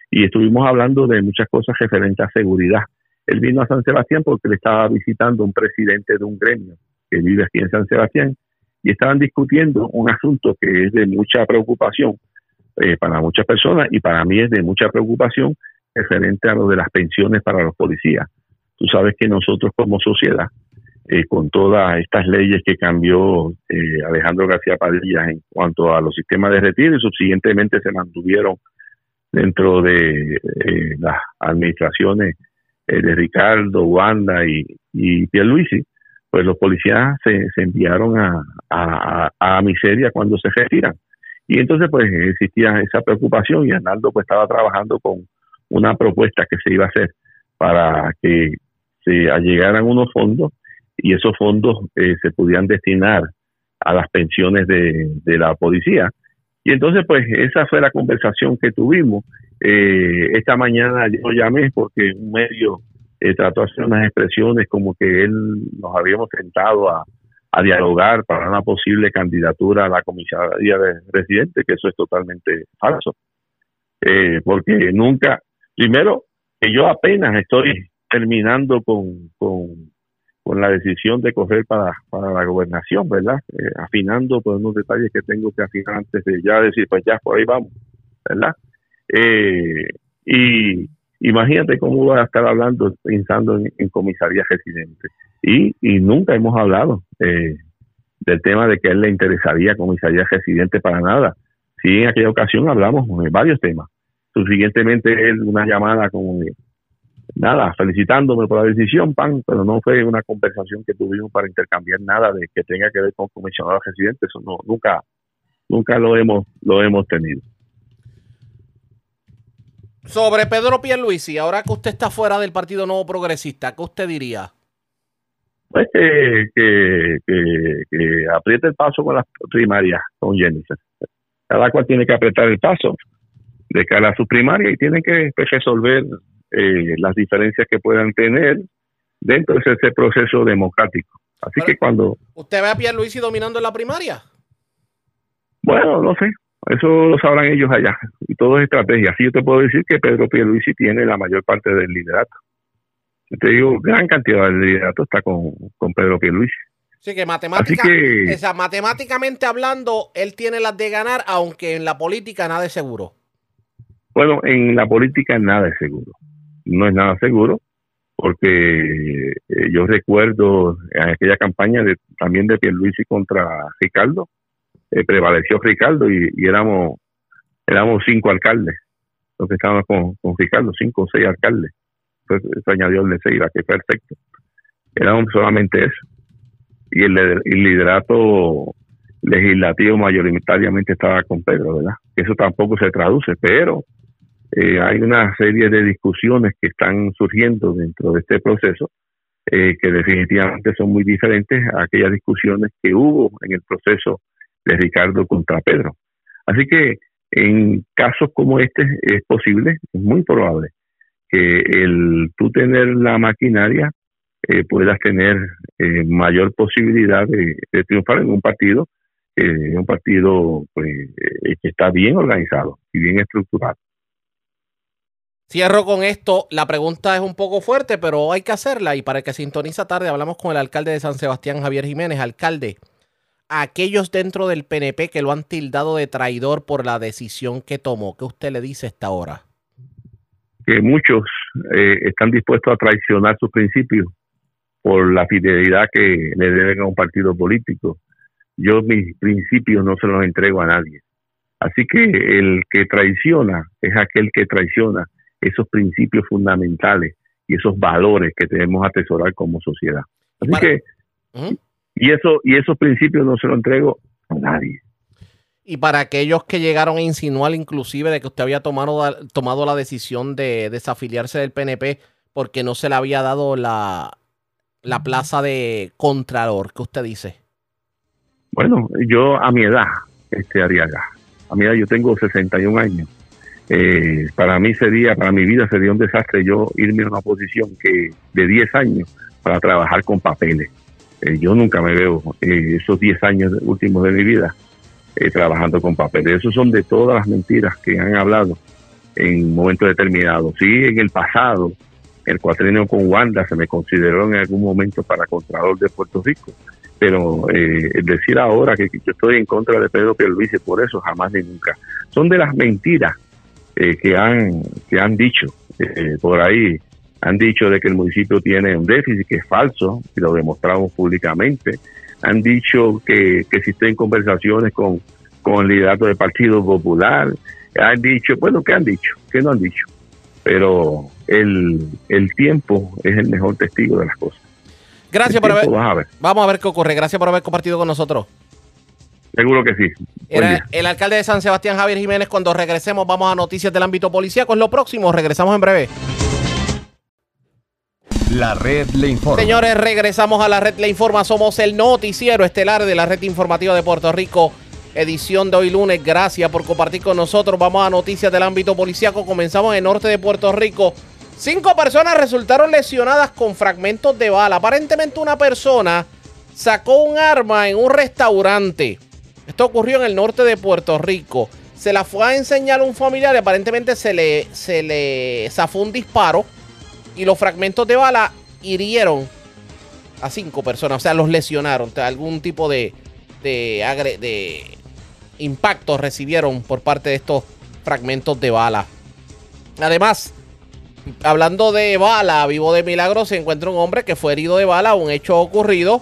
Y estuvimos hablando de muchas cosas referentes a seguridad. Él vino a San Sebastián porque le estaba visitando un presidente de un gremio que vive aquí en San Sebastián y estaban discutiendo un asunto que es de mucha preocupación eh, para muchas personas y para mí es de mucha preocupación referente a lo de las pensiones para los policías. Tú sabes que nosotros como sociedad, eh, con todas estas leyes que cambió eh, Alejandro García Padilla en cuanto a los sistemas de retiro y subsiguientemente se mantuvieron dentro de las administraciones de Ricardo, Wanda y, y Pierluisi, pues los policías se, enviaron a, a, miseria cuando se retiran. Y entonces pues existía esa preocupación y Arnaldo pues estaba trabajando con una propuesta que se iba a hacer para que se allegaran unos fondos y esos fondos eh, se pudieran destinar a las pensiones de, de, la policía. Y entonces, pues, esa fue la conversación que tuvimos. Eh, esta mañana yo llamé porque un medio eh, trató de hacer unas expresiones como que él nos habíamos sentado a, dialogar para una posible candidatura a la comisaría de residente, que eso es totalmente falso. Eh, porque nunca, Primero, que yo apenas estoy terminando con, con, la decisión de coger para, para la gobernación, ¿verdad? Eh, afinando todos unos detalles que tengo que afinar antes de ya decir, pues ya por ahí vamos, ¿verdad? Eh, y imagínate cómo voy a estar hablando, pensando en, comisaría residente. Y, y nunca hemos hablado eh, del tema de que a él le interesaría comisaría residente para nada. Sí, en aquella ocasión hablamos de varios temas. Subsiguientemente, él una llamada como nada, felicitándome por la decisión, pan, pero no fue una conversación que tuvimos para intercambiar nada de que tenga que ver con comisionado residente, eso no, nunca, nunca lo hemos, lo hemos tenido. Sobre Pedro Pierluisi, ahora que usted está fuera del Partido Nuevo Progresista, ¿qué usted diría? Pues que, que, que, apriete el paso con las primarias, con Jennifer. Cada cual tiene que apretar el paso de cara a su primaria y tiene que pues, resolver eh, las diferencias que puedan tener dentro de ese proceso democrático. Así que cuando... ¿Usted ve a Pierluisi dominando la primaria? Bueno, no sé. Eso lo sabrán ellos allá. Y todo es estrategia. Así yo te puedo decir que Pedro Pierluisi tiene la mayor parte del liderato. Te digo, gran cantidad del liderato está con, con Pedro Pierluisi. Sí, que, matemática, que matemáticamente hablando, él tiene las de ganar, aunque en la política nada es seguro. Bueno, en la política nada es seguro. No es nada seguro, porque eh, yo recuerdo en aquella campaña de, también de Pierluisi contra Ricardo, eh, prevaleció Ricardo y, éramos éramos cinco alcaldes, los que estábamos con, con Ricardo, cinco o seis alcaldes. Eso añadió el Neceira, que perfecto. Éramos solamente eso. Y el, el liderato legislativo mayoritariamente estaba con Pedro, ¿verdad? Eso tampoco se traduce, pero eh, hay una serie de discusiones que están surgiendo dentro de este proceso eh, que definitivamente son muy diferentes a aquellas discusiones que hubo en el proceso de Ricardo contra Pedro. Así que en casos como este es posible, es muy probable que el tú tener la maquinaria eh, puedas tener eh, mayor posibilidad de, triunfar en un partido, eh, un partido pues, que está bien organizado y bien estructurado. Cierro con esto. La pregunta es un poco fuerte, pero hay que hacerla. Y para que sintoniza tarde, hablamos con el alcalde de San Sebastián, Javier Jiménez. Alcalde, aquellos dentro del PNP que lo han tildado de traidor por la decisión que tomó. ¿Qué usted le dice esta hora? Que muchos eh, están dispuestos a traicionar sus principios por la fidelidad que le deben a un partido político. Yo mis principios no se los entrego a nadie. Así que el que traiciona es aquel que traiciona esos principios fundamentales y esos valores que debemos atesorar como sociedad. Así que y eso y esos principios no se los entrego a nadie. Y para aquellos que llegaron a insinuar inclusive de que usted había tomado, tomado la decisión de desafiliarse del PNP porque no se le había dado la, la plaza de Contralor, ¿qué usted dice? Bueno, yo a mi edad, este Ariaga, a mi edad yo tengo 61 años. Eh, para mí sería, para mi vida sería un desastre yo irme a una posición que de 10 años para trabajar con papeles. Eh, yo nunca me veo eh, esos 10 años últimos de mi vida eh, trabajando con papeles. Esos son de todas las mentiras que han hablado en momentos determinados. Sí, en el pasado, el cuatrenio con Wanda se me consideró en algún momento para Contralor de Puerto Rico, pero decir ahora que, yo estoy en contra de Pedro Pierluisi por eso jamás ni nunca. Son de las mentiras que han que han dicho por ahí han dicho de que el municipio tiene un déficit que es falso y lo demostramos públicamente. Han dicho que, que existen conversaciones con, con el liderato del Partido Popular. Han dicho, bueno, ¿qué han dicho? ¿Qué no han dicho? Pero el, el tiempo es el mejor testigo de las cosas. Gracias por haber. Vamos a ver qué ocurre. Gracias por haber compartido con nosotros. Seguro que sí. Era el alcalde de San Sebastián, Javier Jiménez. Cuando regresemos, vamos a noticias del ámbito policíaco. Es lo próximo. Regresamos en breve. La red le informa. Señores, regresamos a la red le informa. Somos el noticiero estelar de la red informativa de Puerto Rico. Edición de hoy lunes. Gracias por compartir con nosotros. Vamos a noticias del ámbito policiaco. Comenzamos en el norte de Puerto Rico. Cinco personas resultaron lesionadas con fragmentos de bala. Aparentemente una persona sacó un arma en un restaurante. Esto ocurrió en el norte de Puerto Rico. se la fue a enseñar un familiar y aparentemente se le, se le zafó un disparo y los fragmentos de bala hirieron a cinco personas, o sea, los lesionaron, algún tipo de, de, de impacto recibieron por parte de estos fragmentos de bala. Además, hablando de bala, vivo de milagro, se encuentra un hombre que fue herido de bala, un hecho ocurrido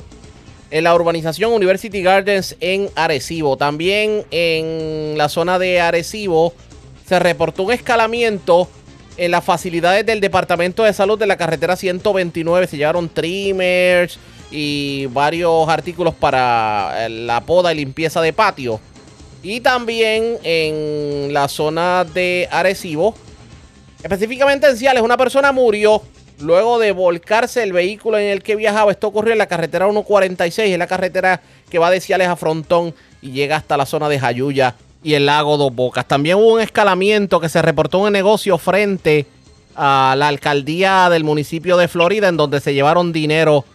en la urbanización University Gardens en Arecibo. También en la zona de Arecibo se reportó un escalamiento en las facilidades del Departamento de Salud de la carretera 129. Se llevaron trimmers y varios artículos para la poda y limpieza de patio. Y también en la zona de Arecibo Específicamente en Ciales, una persona murió luego de volcarse el vehículo en el que viajaba. Esto ocurrió en la carretera 146, en la carretera que va de Ciales a Frontón y llega hasta la zona de Jayuya y el lago Dos Bocas. También hubo un escalamiento que se reportó en el negocio frente a la alcaldía del municipio de Florida, en donde se llevaron dinero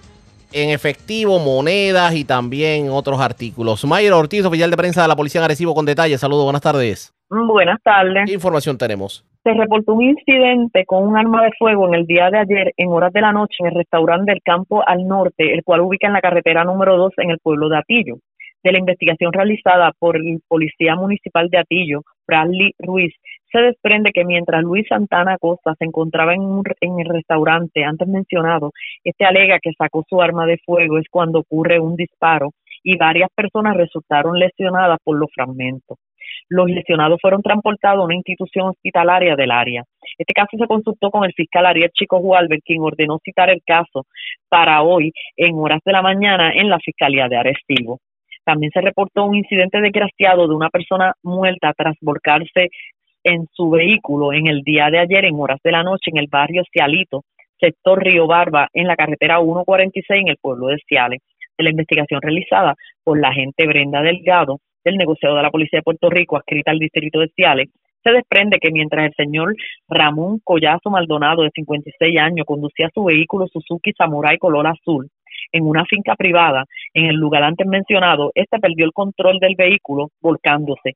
en efectivo, monedas y también otros artículos. Mayer Ortiz, oficial de prensa de la Policía en Arecibo, con detalles. Saludos, buenas tardes. Buenas tardes. ¿Qué información tenemos? Se reportó un incidente con un arma de fuego en el día de ayer en horas de la noche en el restaurante del Campo al Norte, el cual ubica en la carretera número 2 en el pueblo de Atillo. De la investigación realizada por el policía municipal de Atillo, Bradley Ruiz, se desprende que mientras Luis Santana Costa se encontraba en, en el restaurante antes mencionado, este alega que sacó su arma de fuego es cuando ocurre un disparo y varias personas resultaron lesionadas por los fragmentos. Los lesionados fueron transportados a una institución hospitalaria del área. Este caso se consultó con el fiscal Ariel Chico Hualber, quien ordenó citar el caso para hoy en horas de la mañana en la Fiscalía de Arecibo. También se reportó un incidente desgraciado de una persona muerta tras volcarse en su vehículo en el día de ayer en horas de la noche en el barrio Cialito, sector Río Barba, en la carretera 146 en el pueblo de Ciales. De la investigación realizada por la agente Brenda Delgado, del negociado de la Policía de Puerto Rico adscrita al distrito de Ciales, se desprende que mientras el señor Ramón Collazo Maldonado, de 56 años, conducía su vehículo Suzuki Samurai color azul en una finca privada en el lugar antes mencionado, este perdió el control del vehículo volcándose,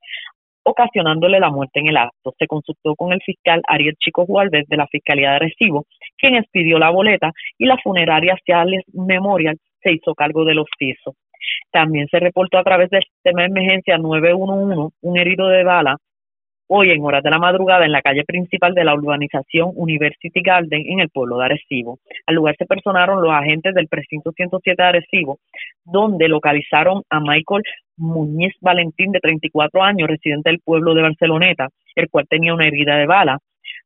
ocasionándole la muerte en el acto. Se consultó con el fiscal Ariel Chico Juárez de la Fiscalía de Recibo, quien expidió la boleta y la funeraria Ciales Memorial se hizo cargo de los pisos. También se reportó a través del sistema de emergencia 911 un herido de bala hoy en horas de la madrugada en la calle principal de la urbanización University Garden en el pueblo de Arecibo. Al lugar se personaron los agentes del precinto 107 de Arecibo, donde localizaron a Michael Muñiz Valentín, de 34 años, residente del pueblo de Barceloneta, el cual tenía una herida de bala.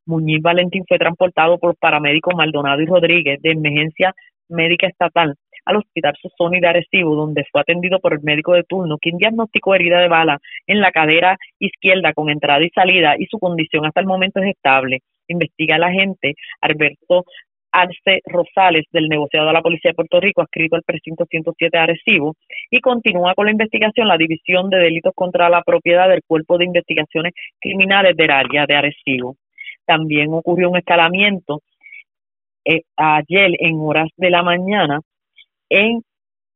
Muñiz Valentín fue transportado por paramédicos Maldonado y Rodríguez de emergencia médica estatal al Hospital Susoni de Arecibo, donde fue atendido por el médico de turno, quien diagnosticó herida de bala en la cadera izquierda con entrada y salida y su condición hasta el momento es estable. Investiga la agente Alberto Arce Rosales del negociado de la Policía de Puerto Rico, adscrito al precinto 107 de Arecibo, y continúa con la investigación la División de Delitos contra la Propiedad del Cuerpo de Investigaciones Criminales del área de Arecibo. También ocurrió un escalamiento eh, ayer en horas de la mañana en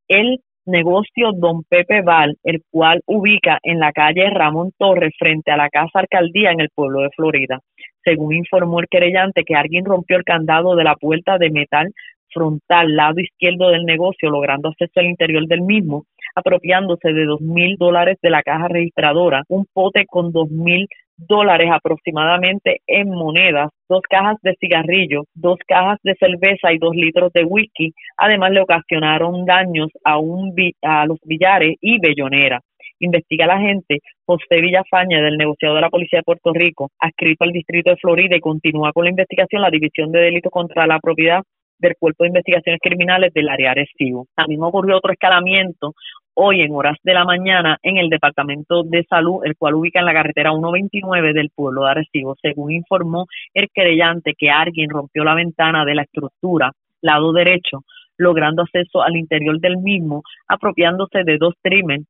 el negocio Don Pepe Val, el cual ubica en la calle Ramón Torres frente a la Casa Alcaldía en el pueblo de Florida. Según informó el querellante que alguien rompió el candado de la puerta de metal frontal lado izquierdo del negocio, logrando acceso al interior del mismo, apropiándose de dos mil dólares de la caja registradora, un pote con dos mil dólares aproximadamente en monedas, dos cajas de cigarrillo, dos cajas de cerveza y dos litros de whisky. Además, le ocasionaron daños a, un, a los billares y bellonera. Investiga la gente José Villafaña del negociado de la Policía de Puerto Rico, adscrito al Distrito de Florida y continúa con la investigación la División de Delitos contra la Propiedad del Cuerpo de Investigaciones Criminales del área Arecibo. También ocurrió otro escalamiento hoy en horas de la mañana en el Departamento de Salud, el cual ubica en la carretera 129 del pueblo de Arecibo. Según informó el querellante que alguien rompió la ventana de la estructura, lado derecho, logrando acceso al interior del mismo, apropiándose de dos trimen,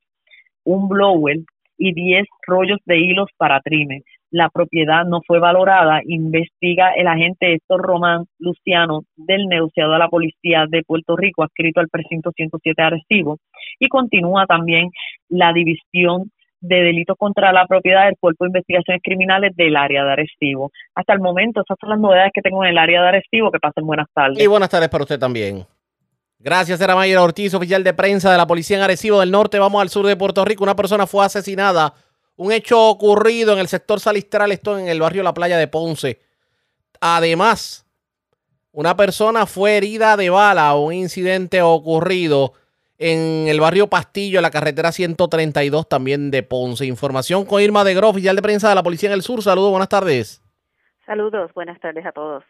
un blower y 10 rollos de hilos para trimen la propiedad no fue valorada, investiga el agente Héctor Román Luciano del negociado de la Policía de Puerto Rico, adscrito al precinto 107 Arecibo, y continúa también la división de delito contra la propiedad del Cuerpo de Investigaciones Criminales del área de Arecibo. Hasta el momento, esas son las novedades que tengo en el área de Arecibo. Que pasen buenas tardes. Y buenas tardes para usted también. Gracias, era Mayra Ortiz, oficial de prensa de la Policía en Arecibo del Norte. Vamos al sur de Puerto Rico. Una persona fue asesinada. Un hecho ocurrido en el sector Salistral, esto en el barrio La Playa de Ponce. Además, una persona fue herida de bala. Un incidente ocurrido en el barrio Pastillo, en la carretera 132 también de Ponce. Información con Irma de Groff, oficial de prensa de la Policía en el Sur. Saludos, buenas tardes. Saludos, buenas tardes a todos.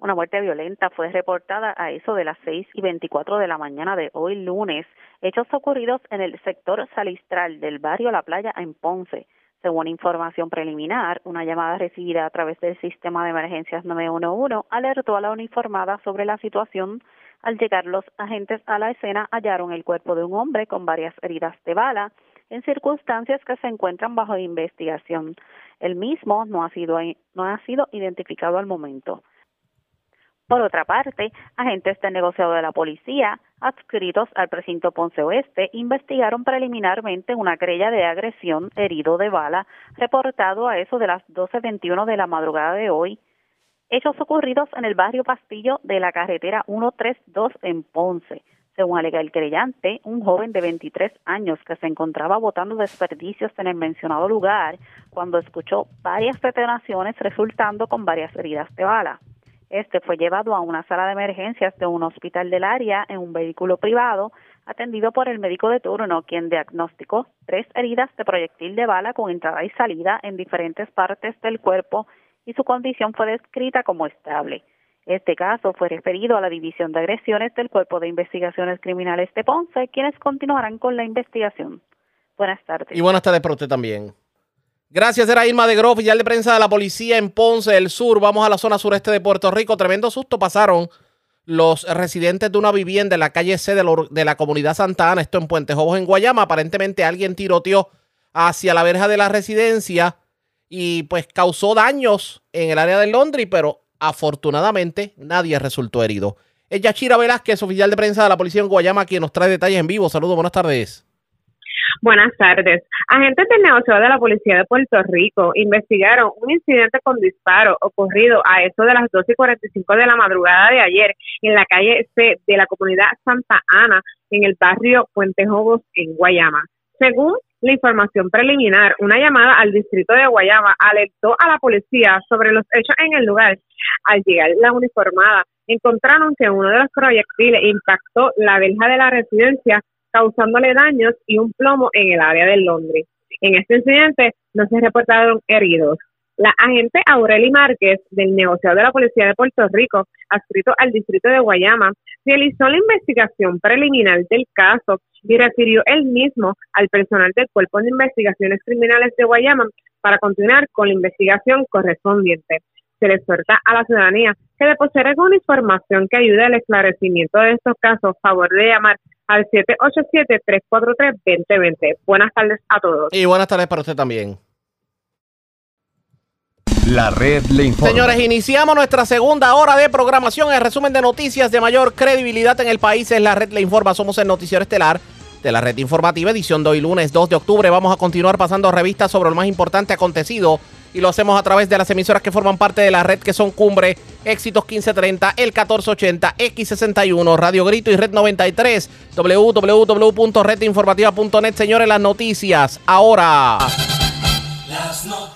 Una muerte violenta fue reportada a eso de las 6 y 24 de la mañana de hoy lunes. Hechos ocurridos en el sector salistral del barrio La Playa en Ponce. Según información preliminar, una llamada recibida a través del sistema de emergencias 911 alertó a la uniformada sobre la situación al llegar los agentes a la escena hallaron el cuerpo de un hombre con varias heridas de bala en circunstancias que se encuentran bajo investigación. El mismo no ha sido, no ha sido identificado al momento. Por otra parte, agentes del negociado de la policía, adscritos al precinto Ponce Oeste, investigaron preliminarmente una querella de agresión herido de bala reportado a eso de las 12.21 de la madrugada de hoy hechos ocurridos en el barrio Pastillo de la carretera 132 en Ponce. Según alega el creyente, un joven de 23 años que se encontraba botando desperdicios en el mencionado lugar cuando escuchó varias detonaciones resultando con varias heridas de bala. Este fue llevado a una sala de emergencias de un hospital del área en un vehículo privado atendido por el médico de turno, quien diagnosticó tres heridas de proyectil de bala con entrada y salida en diferentes partes del cuerpo y su condición fue descrita como estable. Este caso fue referido a la División de Agresiones del Cuerpo de Investigaciones Criminales de Ponce, quienes continuarán con la investigación. Buenas tardes. Y buenas tardes para usted también. Gracias, era Irma de Groff, ya de prensa de la policía en Ponce, el sur. Vamos a la zona sureste de Puerto Rico. Tremendo susto pasaron los residentes de una vivienda en la calle C de, la comunidad Santa Ana, esto en Puente Jobos, en Guayama. Aparentemente alguien tiroteó hacia la verja de la residencia y pues causó daños en el área de Londres, pero afortunadamente nadie resultó herido. Es Yachira Velázquez, oficial de prensa de la policía en Guayama, quien nos trae detalles en vivo. Saludos, buenas tardes. Buenas tardes. Agentes del negocio de la Policía de Puerto Rico investigaron un incidente con disparo ocurrido a eso de las 12 y 45 de la madrugada de ayer en la calle C de la comunidad Santa Ana, en el barrio Puente Jobos, en Guayama. Según la información preliminar, una llamada al distrito de Guayama alertó a la policía sobre los hechos en el lugar. Al llegar la uniformada, encontraron que uno de los proyectiles impactó la verja de la residencia, causándole daños y un plomo en el área de Londres. En este incidente no se reportaron heridos. La agente Aureli Márquez del negociado de la Policía de Puerto Rico, adscrito al distrito de Guayama, realizó la investigación preliminar del caso y refirió él mismo al personal del Cuerpo de Investigaciones Criminales de Guayama para continuar con la investigación correspondiente. Se le exhorta a la ciudadanía que de poseer alguna información que ayude al esclarecimiento de estos casos, favor de llamar al 787-343-2020. Buenas tardes a todos. Y buenas tardes para usted también. La red le informa. Señores, iniciamos nuestra segunda hora de programación. El resumen de noticias de mayor credibilidad en el país es La red le informa. Somos el noticiero estelar de la red informativa, edición de hoy lunes 2 de octubre. Vamos a continuar pasando revistas sobre lo más importante acontecido y lo hacemos a través de las emisoras que forman parte de la red que son Cumbre, Éxitos 1530, El 1480, X61, Radio Grito y Red 93, www.redinformativa.net. Señores, las noticias ahora. Las noticias.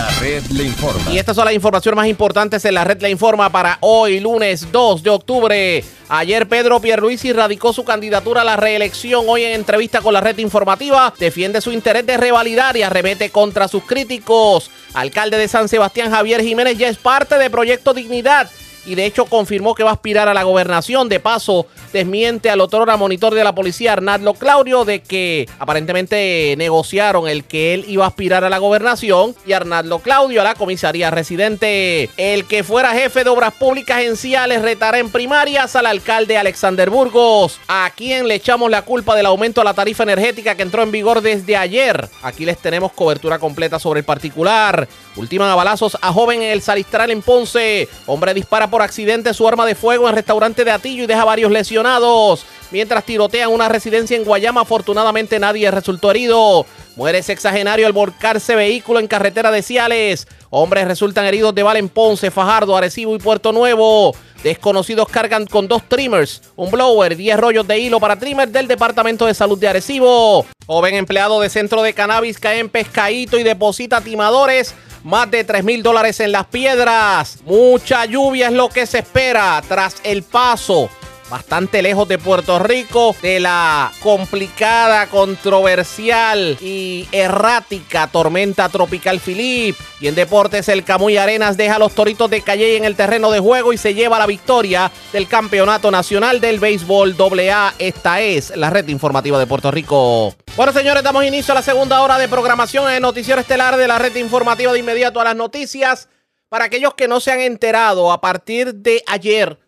La red informa. Y estas son las informaciones más importantes en la red le informa para hoy, lunes 2 de octubre. Ayer Pedro Pierluisi radicó su candidatura a la reelección. Hoy en entrevista con la red informativa defiende su interés de revalidar y arremete contra sus críticos. Alcalde de San Sebastián Javier Jiménez ya es parte de Proyecto Dignidad y de hecho confirmó que va a aspirar a la gobernación. De paso, desmiente al otrora monitor de la policía Arnaldo Claudio de que aparentemente negociaron el que él iba a aspirar a la gobernación y Arnaldo Claudio a la comisaría residente. El que fuera jefe de obras públicas en Ciales retará en primarias al alcalde Alexander Burgos, a quien le echamos la culpa del aumento a la tarifa energética que entró en vigor desde ayer. Aquí les tenemos cobertura completa sobre el particular. Ultiman a balazos a joven en el Salistral en Ponce. Hombre dispara por accidente su arma de fuego en restaurante de Atillo y deja varios lesionados. Mientras tirotean una residencia en Guayama. Afortunadamente nadie resultó herido. Muere sexagenario al volcarse vehículo en carretera de Ciales. Hombres resultan heridos de bala en Ponce, Fajardo, Arecibo y Puerto Nuevo. Desconocidos cargan con dos trimmers, un blower, 10 rollos de hilo para trimmer del Departamento de Salud de Arecibo. Joven empleado de centro de cannabis cae en pescadito y deposita timadores. Más de 3 mil dólares en las piedras. Mucha lluvia es lo que se espera tras el paso bastante lejos de Puerto Rico, de la complicada, controversial y errática tormenta tropical Philip. Y en deportes, el Camuy Arenas deja a los toritos de Calle en el terreno de juego y se lleva la victoria del Campeonato Nacional del Béisbol AA. Esta es la red informativa de Puerto Rico. Bueno, señores, damos inicio a la segunda hora de programación en Noticiero Estelar de la red informativa de inmediato a las noticias. Para aquellos que no se han enterado, a partir de ayer,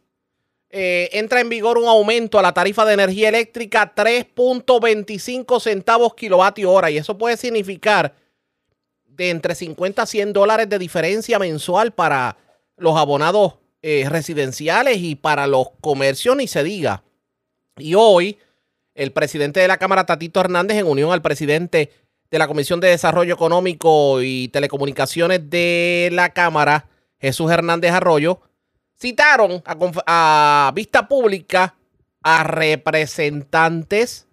eh, entra en vigor un aumento a la tarifa de energía eléctrica 3.25 centavos kilovatio hora y eso puede significar de entre 50 a 100 dólares de diferencia mensual para los abonados eh, residenciales y para los comercios ni se diga. Y hoy el presidente de la Cámara, Tatito Hernández, en unión al presidente de la Comisión de Desarrollo Económico y Telecomunicaciones de la Cámara, Jesús Hernández Arroyo, citaron a, vista pública a representantes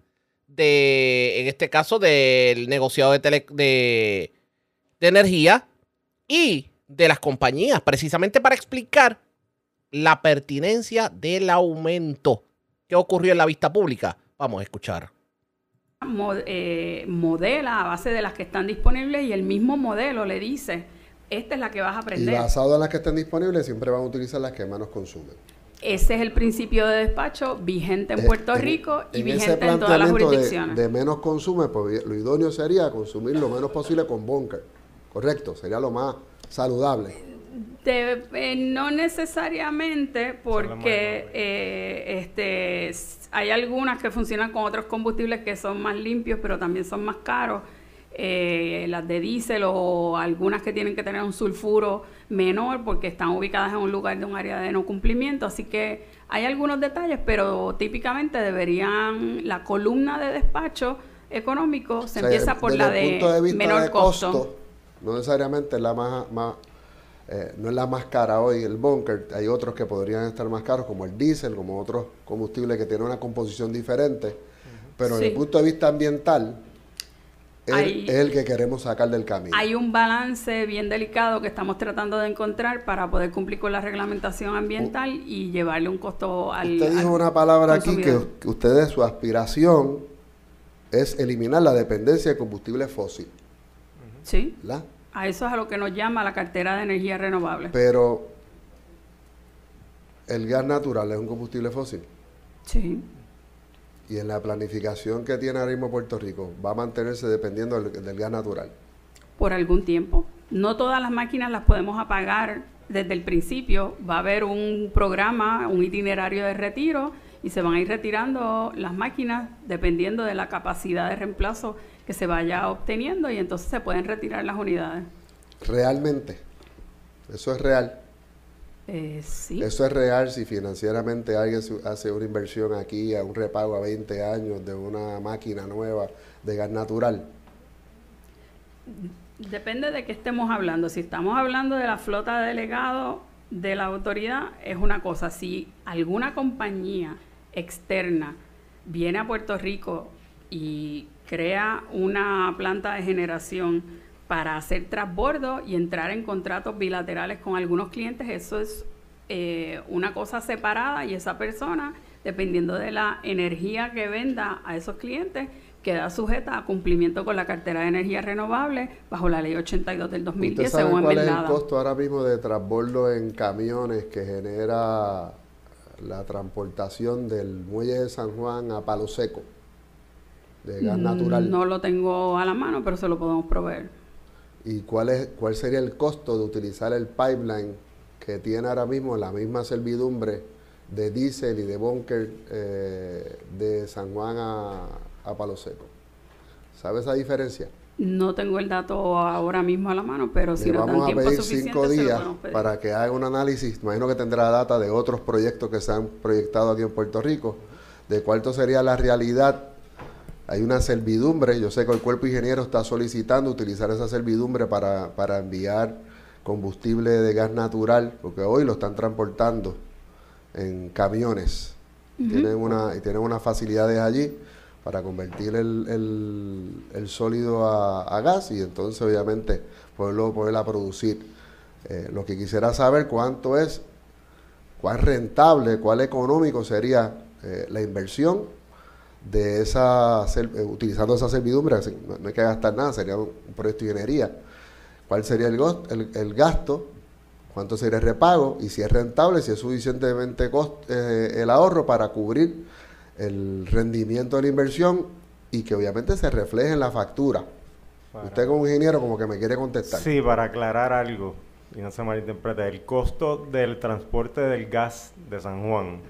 de, en este caso, del negociado de, de, energía y de las compañías, precisamente para explicar la pertinencia del aumento. ¿Qué ocurrió en la vista pública? Vamos a escuchar. Eh, modela a base de las que están disponibles y el mismo modelo le dice esta es la que vas a aprender. Y basado en las que estén disponibles, siempre van a utilizar las que menos consumen. Ese es el principio de despacho vigente en Puerto Rico y vigente en todas las jurisdicciones. De, de, menos consume, pues lo idóneo sería consumir lo menos posible con bunker. Correcto, sería lo más saludable. Eh, no necesariamente porque eh, este, hay algunas que funcionan con otros combustibles que son más limpios pero también son más caros eh, las de diésel o algunas que tienen que tener un sulfuro menor porque están ubicadas en un lugar de un área de no cumplimiento. Así que hay algunos detalles, pero típicamente deberían, la columna de despacho económico se empieza por la de, menor costo. No necesariamente la más, más eh, no es la más cara hoy el bunker, hay otros que podrían estar más caros como el diésel, como otros combustibles que tienen una composición diferente, pero desde el punto de vista ambiental, es el que queremos sacar del camino. Hay un balance bien delicado que estamos tratando de encontrar para poder cumplir con la reglamentación ambiental y llevarle un costo al. Usted dijo una palabra aquí que, ustedes, su aspiración es eliminar la dependencia de combustible fósil. Sí. A eso es a lo que nos llama la cartera de energía renovable. Pero el gas natural es un combustible fósil. Sí y en la planificación que tiene ahora mismo Puerto Rico, va a mantenerse dependiendo del, gas natural? Por algún tiempo. No todas las máquinas las podemos apagar desde el principio. Va a haber un programa, un itinerario de retiro y se van a ir retirando las máquinas dependiendo de la capacidad de reemplazo que se vaya obteniendo y entonces se pueden retirar las unidades. Realmente, eso es real. Eh, Eso es real si financieramente alguien hace una inversión aquí a un repago a 20 años de una máquina nueva de gas natural. Depende de qué estemos hablando. Si estamos hablando de la flota de delegado de la autoridad, es una cosa. Si alguna compañía externa viene a Puerto Rico y crea una planta de generación para hacer transbordo y entrar en contratos bilaterales con algunos clientes, eso es eh, una cosa separada y esa persona, dependiendo de la energía que venda a esos clientes, queda sujeta a cumplimiento con la cartera de energía renovable bajo la ley 82 del 2010 ¿Usted sabe cuál es el costo ahora mismo de transbordo en camiones que genera la transportación del muelle de San Juan a Palo Seco de gas mm, natural? No lo tengo a la mano, pero se lo podemos proveer y cuál, es, cuál sería el costo de utilizar el pipeline que tiene ahora mismo la misma servidumbre de diésel y de bunker eh, de San Juan a, a Palo Seco. ¿Sabe esa diferencia? No tengo el dato ahora mismo a la mano, pero si nos dan tiempo a pedir cinco días para que haga un análisis. Imagino que tendrá data de otros proyectos que se han proyectado aquí en Puerto Rico, de cuánto sería la realidad. Hay una servidumbre, yo sé que el cuerpo ingeniero está solicitando utilizar esa servidumbre para, para enviar combustible de gas natural, porque hoy lo están transportando en camiones. tienen, una, y tienen unas facilidades allí para convertir el, el, sólido a, gas y entonces obviamente poderlo poderla producir. Eh, lo que quisiera saber cuánto es, cuán rentable, cuál económico sería eh, la inversión de esa, eh, utilizando esa servidumbre, no, hay que gastar nada, sería un, proyecto de ingeniería. ¿Cuál sería el, el, el, gasto? ¿Cuánto sería el repago? Y si es rentable, si es suficientemente el ahorro para cubrir el rendimiento de la inversión y que obviamente se refleje en la factura. Usted como ingeniero como que me quiere contestar. Sí, para aclarar algo y no se malinterprete, el costo del transporte del gas de San Juan,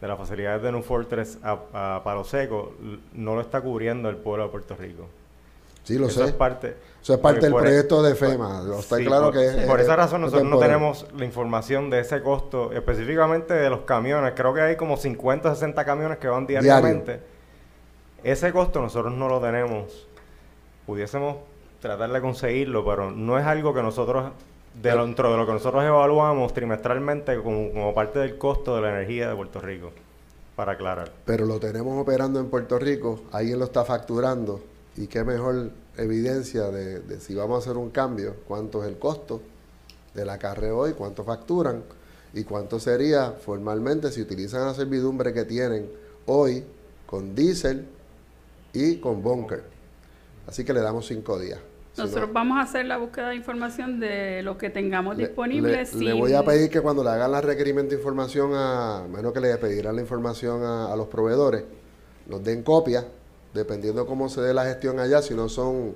de las facilidades de New Fortress a, Palo Seco, no lo está cubriendo el pueblo de Puerto Rico. Sí, lo sé. Es parte, Eso es parte del e- proyecto de FEMA. está claro por, que Por esa razón nosotros no tenemos la información de ese costo, específicamente de los camiones. Creo que hay como 50 o 60 camiones que van diariamente. Ese costo nosotros no lo tenemos. Pudiésemos tratar de conseguirlo, pero no es algo que nosotros, dentro de lo que nosotros evaluamos trimestralmente como, parte del costo de la energía de Puerto Rico, para aclarar. Pero lo tenemos operando en Puerto Rico, alguien lo está facturando y qué mejor evidencia de, si vamos a hacer un cambio, cuánto es el costo de la carre hoy, cuánto facturan y cuánto sería formalmente si utilizan la servidumbre que tienen hoy con diésel y con bunker. Así que le damos cinco días. Nosotros vamos a hacer la búsqueda de información de lo que tengamos disponible. Le, voy a pedir que cuando le hagan la requerimiento de información, a menos que le pedirán la información a, a los proveedores, nos den copia dependiendo cómo se dé la gestión allá, si no son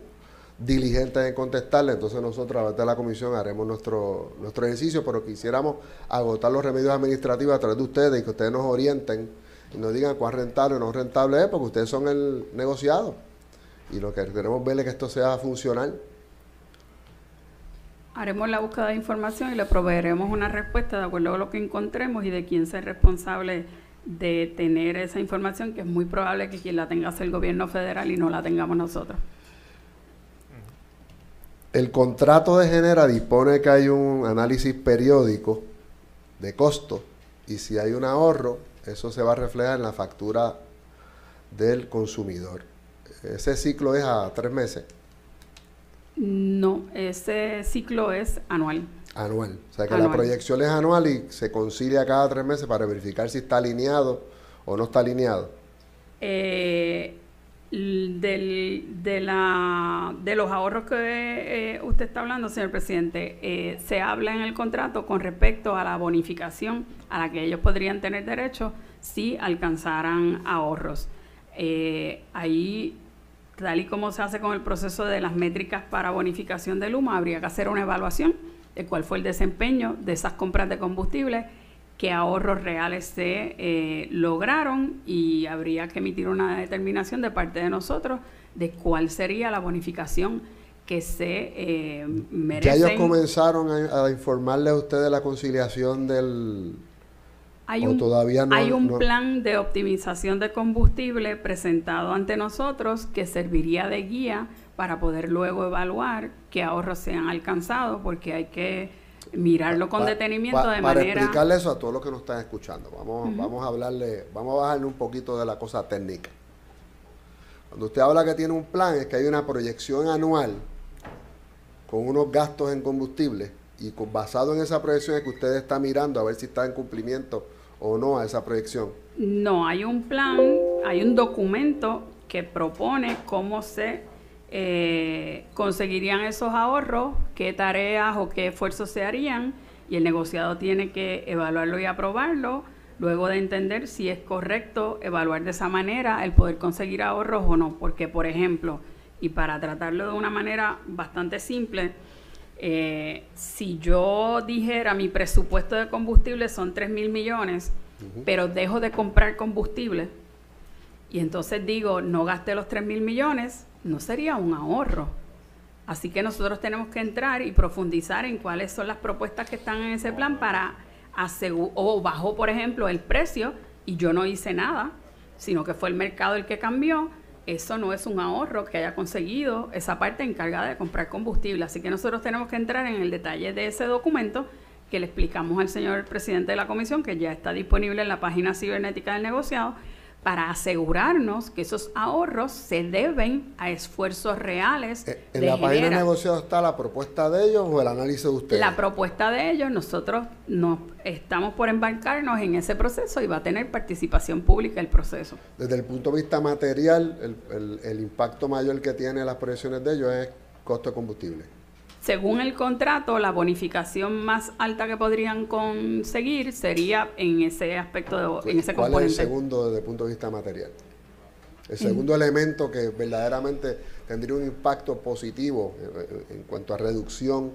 diligentes en contestarle, entonces nosotros a través de la comisión haremos nuestro, nuestro ejercicio, pero quisiéramos agotar los remedios administrativos a través de ustedes y que ustedes nos orienten y nos digan cuán rentable o no rentable es, porque ustedes son el negociado. Y lo que queremos ver es que esto sea funcional. Haremos la búsqueda de información y le proveeremos una respuesta de acuerdo a lo que encontremos y de quién sea responsable de tener esa información, que es muy probable que quien la tenga sea el gobierno federal y no la tengamos nosotros. El contrato de Genera dispone que hay un análisis periódico de costo y si hay un ahorro, eso se va a reflejar en la factura del consumidor. Ese ciclo es a tres meses. No, ese ciclo es anual. Anual. O sea que la proyección es anual y se concilia cada tres meses para verificar si está alineado o no está alineado. Eh, del, de, la, de los ahorros que eh, usted está hablando, señor presidente, eh, se habla en el contrato con respecto a la bonificación a la que ellos podrían tener derecho si alcanzaran ahorros. ahí tal y como se hace con el proceso de las métricas para bonificación de Luma, habría que hacer una evaluación de cuál fue el desempeño de esas compras de combustible, qué ahorros reales se eh, lograron y habría que emitir una determinación de parte de nosotros de cuál sería la bonificación que se eh, Ya ellos comenzaron a, informarle a usted de la conciliación del... Hay un, todavía hay un plan de optimización de combustible presentado ante nosotros que serviría de guía para poder luego evaluar qué ahorros se han alcanzado, porque hay que mirarlo con detenimiento de para manera... Para explicarle eso a todos los que nos están escuchando, vamos, vamos a hablarle, vamos a bajarle un poquito de la cosa técnica. Cuando usted habla que tiene un plan, es que hay una proyección anual con unos gastos en combustible y basado en esa proyección es que usted está mirando a ver si está en cumplimiento o no a esa proyección. No, hay un plan, hay un documento que propone cómo se eh, conseguirían esos ahorros, qué tareas o qué esfuerzos se harían y el negociado tiene que evaluarlo y aprobarlo, luego de entender si es correcto evaluar de esa manera el poder conseguir ahorros o no, porque por ejemplo, y para tratarlo de una manera bastante simple, eh, si yo dijera mi presupuesto de combustible son 3 mil millones, pero dejo de comprar combustible, y entonces digo, no gaste los 3 mil millones, no sería un ahorro. Así que nosotros tenemos que entrar y profundizar en cuáles son las propuestas que están en ese plan para asegurar, o bajó, por ejemplo, el precio y yo no hice nada. sino que fue el mercado el que cambió, eso no es un ahorro que haya conseguido esa parte encargada de comprar combustible. Así que nosotros tenemos que entrar en el detalle de ese documento que le explicamos al señor presidente de la comisión, que ya está disponible en la página cibernética del negociado, para asegurarnos que esos ahorros se deben a esfuerzos reales. Eh, ¿En la página de negociado está la propuesta de ellos o el análisis de ustedes? La propuesta de ellos, nosotros nos estamos por embarcarnos en ese proceso y va a tener participación pública el proceso. Desde el punto de vista material, el, el impacto mayor que tiene las proyecciones de ellos es costo de combustible. Según el contrato, la bonificación más alta que podrían conseguir sería en ese aspecto, de, en ese ¿Cuál es el segundo desde el punto de vista material? El segundo elemento que verdaderamente tendría un impacto positivo en cuanto a reducción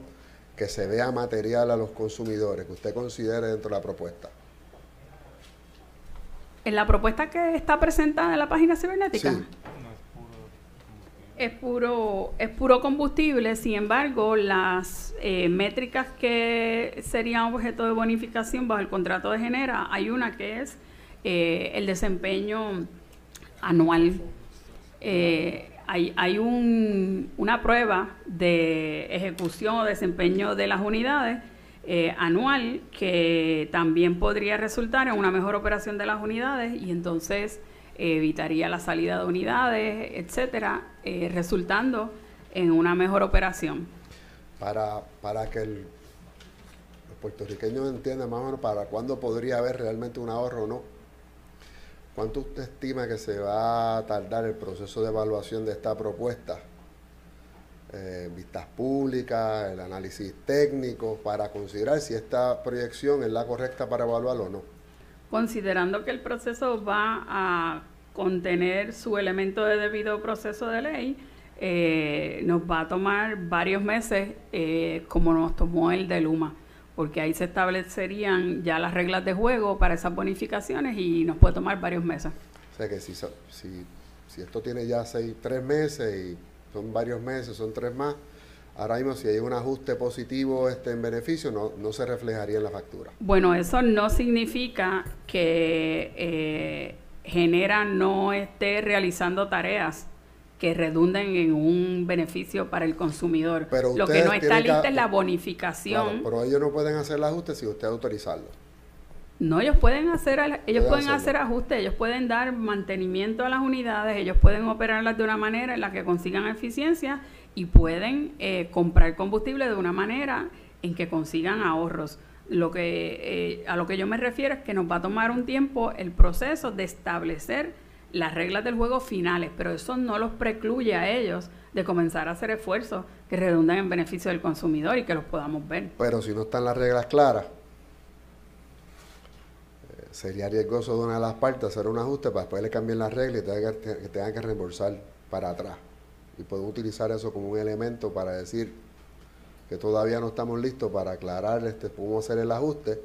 que se vea material a los consumidores, que usted considere dentro de la propuesta. En la propuesta que está presentada en la página cibernética. Sí es puro, es puro combustible, sin embargo, las eh, métricas que serían objeto de bonificación bajo el contrato de Genera, hay una que es eh, el desempeño anual. Eh, hay hay un, una prueba de ejecución o desempeño de las unidades anual que también podría resultar en una mejor operación de las unidades y entonces evitaría la salida de unidades, etcétera, eh, resultando en una mejor operación. Para, para que los puertorriqueños entiendan más o menos para cuándo podría haber realmente un ahorro o no, ¿cuánto usted estima que se va a tardar el proceso de evaluación de esta propuesta? Eh, vistas públicas, el análisis técnico, para considerar si esta proyección es la correcta para evaluarlo o no considerando que el proceso va a contener su elemento de debido proceso de ley, eh, nos va a tomar varios meses eh, como nos tomó el de Luma, porque ahí se establecerían ya las reglas de juego para esas bonificaciones y nos puede tomar varios meses. O sea que si, si, si esto tiene ya seis, tres meses y son varios meses, son tres más, Ahora mismo, si hay un ajuste positivo este, en beneficio, no, no se reflejaría en la factura. Bueno, eso no significa que eh, Genera no esté realizando tareas que redunden en un beneficio para el consumidor. Pero Lo que no está lista es la bonificación. pero ellos no pueden hacer el ajuste si usted autorizarlo. No, ellos pueden hacer ellos pueden hacer ajustes, ellos pueden dar mantenimiento a las unidades, ellos pueden operarlas de una manera en la que consigan eficiencia y pueden eh, comprar combustible de una manera en que consigan ahorros. Lo que, eh, a lo que yo me refiero es que nos va a tomar un tiempo el proceso de establecer las reglas del juego finales, pero eso no los precluye a ellos de comenzar a hacer esfuerzos que redundan en beneficio del consumidor y que los podamos ver. Pero si no están las reglas claras, eh, sería riesgoso de una de las partes hacer un ajuste para después le cambien las reglas y que, tengan que reembolsar para atrás y podemos utilizar eso como un elemento para decir que todavía no estamos listos para aclarar este cómo hacer el ajuste.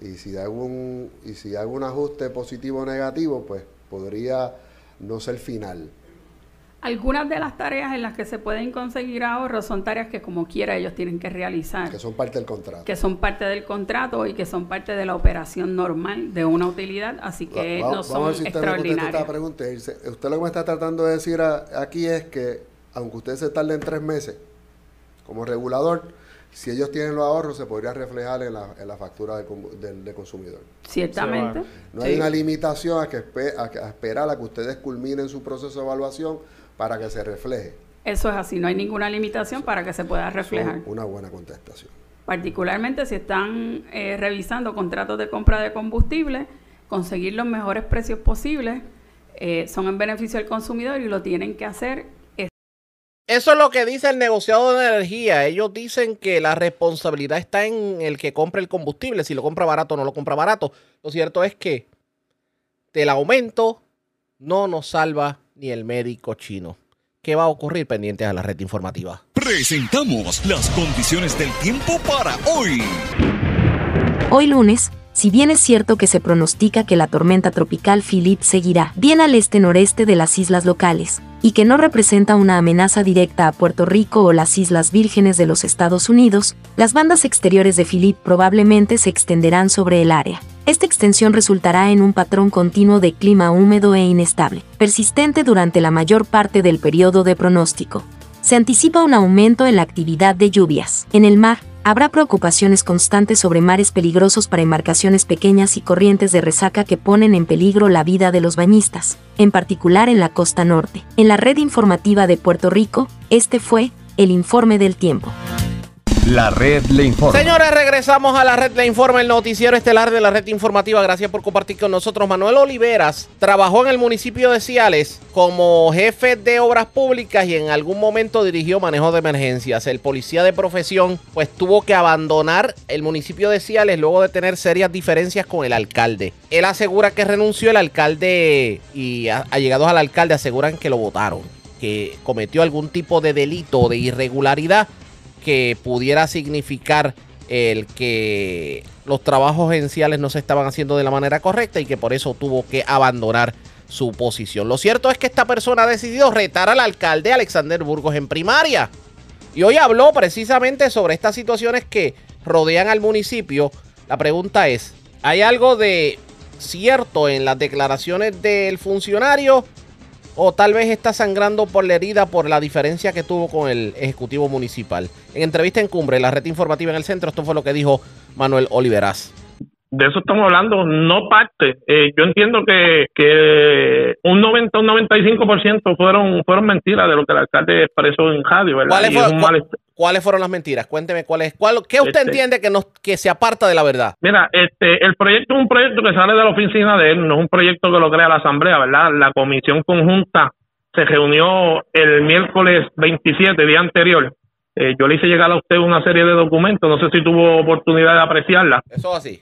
Y si hay algún y si hay algún ajuste positivo o negativo pues podría no ser final algunas de las tareas en las que se pueden conseguir ahorros son tareas que como quiera ellos tienen que realizar. Que son parte del contrato. Que son parte del contrato y que son parte de la operación normal de una utilidad, así que no son vamos a extraordinarias. Esta pregunta. Usted lo que me está tratando de decir aquí es que aunque usted se tarde en tres meses como regulador, si ellos tienen los ahorros se podría reflejar en la, en la factura del, consumidor. Ciertamente. No hay una limitación a, que, a, a esperar a que ustedes culminen su proceso de evaluación para que se refleje. Eso es así, no hay ninguna limitación para que se pueda reflejar. Una buena contestación. Particularmente si están eh, revisando contratos de compra de combustible, conseguir los mejores precios posibles eh, son en beneficio del consumidor y lo tienen que hacer. Eso es lo que dice el negociado de energía. Ellos dicen que la responsabilidad está en el que compra el combustible, si lo compra barato o no lo compra barato. Lo cierto es que del aumento no nos salva ni el médico chino. ¿Qué va a ocurrir pendientes a la red informativa? Presentamos las condiciones del tiempo para hoy. Hoy lunes, si bien es cierto que se pronostica que la tormenta tropical Philip seguirá bien al este-noreste de las islas locales, y que no representa una amenaza directa a Puerto Rico o las Islas Vírgenes de los Estados Unidos, las bandas exteriores de Philip probablemente se extenderán sobre el área. Esta extensión resultará en un patrón continuo de clima húmedo e inestable, persistente durante la mayor parte del periodo de pronóstico. Se anticipa un aumento en la actividad de lluvias. En el mar, Habrá preocupaciones constantes sobre mares peligrosos para embarcaciones pequeñas y corrientes de resaca que ponen en peligro la vida de los bañistas, en particular en la costa norte. En la red informativa de Puerto Rico, este fue el informe del tiempo. La red le informa. Señores, regresamos a la red le informa, el noticiero estelar de la red informativa. Gracias por compartir con nosotros. Manuel Oliveras trabajó en el municipio de Ciales como jefe de obras públicas y en algún momento dirigió manejo de emergencias. El policía de profesión pues tuvo que abandonar el municipio de Ciales luego de tener serias diferencias con el alcalde. Él asegura que renunció el alcalde y allegados al alcalde aseguran que lo votaron, que cometió algún tipo de delito o de irregularidad que pudiera significar el que los trabajos gerenciales no se estaban haciendo de la manera correcta y que por eso tuvo que abandonar su posición. Lo cierto es que esta persona ha decidido retar al alcalde Alexander Burgos en primaria. Y hoy habló precisamente sobre estas situaciones que rodean al municipio. La pregunta es, ¿hay algo de cierto en las declaraciones del funcionario o tal vez está sangrando por la herida por la diferencia que tuvo con el Ejecutivo Municipal. En entrevista en Cumbre, la red informativa en el centro, esto fue lo que dijo Manuel Oliveras de eso estamos hablando, no parte. Eh, yo entiendo que, que un 90, un 95% fueron fueron mentiras de lo que el alcalde expresó en radio, ¿verdad? ¿Cuáles, fueron las mentiras? Cuénteme cuál es, cuál, ¿qué usted este entiende que nos que se aparta de la verdad? Mira, este el proyecto es un proyecto que sale de la oficina de él, no es un proyecto que lo crea la asamblea, ¿verdad? La comisión conjunta se reunió el miércoles 27, día anterior. Eh, yo le hice llegar a usted una serie de documentos, no sé si tuvo oportunidad de apreciarla. Eso así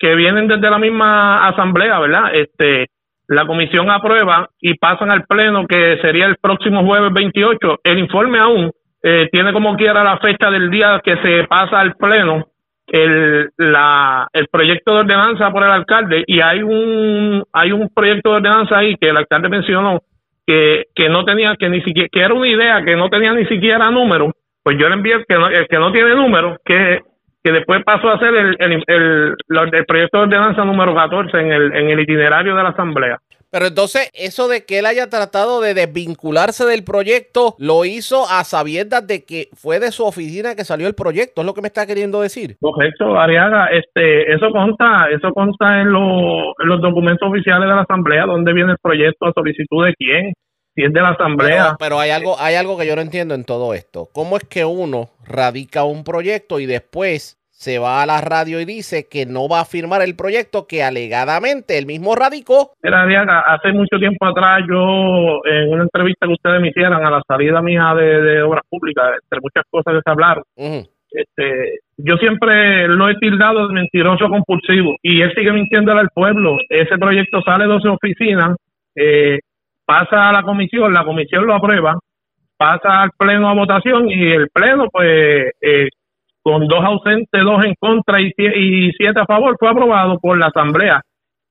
que vienen desde la misma asamblea, ¿verdad? Este, la comisión aprueba y pasan al pleno que sería el próximo jueves 28. El informe aún eh, tiene como quiera la fecha del día que se pasa al pleno el, la, el proyecto de ordenanza por el alcalde y hay un hay un proyecto de ordenanza ahí que el alcalde mencionó que, que no tenía que ni siquiera que era una idea que no tenía ni siquiera número pues yo le envié el que no, el que no tiene número que que después pasó a ser el, el, el, proyecto de ordenanza número 14 en el, en el itinerario de la Asamblea. Pero entonces, eso de que él haya tratado de desvincularse del proyecto, lo hizo a sabiendas de que fue de su oficina que salió el proyecto, es lo que me está queriendo decir. Correcto, Ariaga, este, eso consta, eso consta en, en los documentos oficiales de la Asamblea, donde viene el proyecto, a solicitud de quién, si es de la asamblea. Pero, hay algo, hay algo que yo no entiendo en todo esto. ¿Cómo es que uno radica un proyecto y después se va a la radio y dice que no va a firmar el proyecto que alegadamente el mismo radicó? Era Diana, hace mucho tiempo atrás yo en una entrevista que ustedes me hicieron a la salida mía de, obras públicas, entre muchas cosas que se hablaron. Este, yo siempre lo he tildado de mentiroso compulsivo y él sigue mintiendo al pueblo. Ese proyecto sale de su oficina, eh, pasa a la comisión, la comisión lo aprueba, pasa al pleno a votación y el pleno, pues, eh, con dos ausentes, dos en contra y, siete a favor, fue aprobado por la asamblea.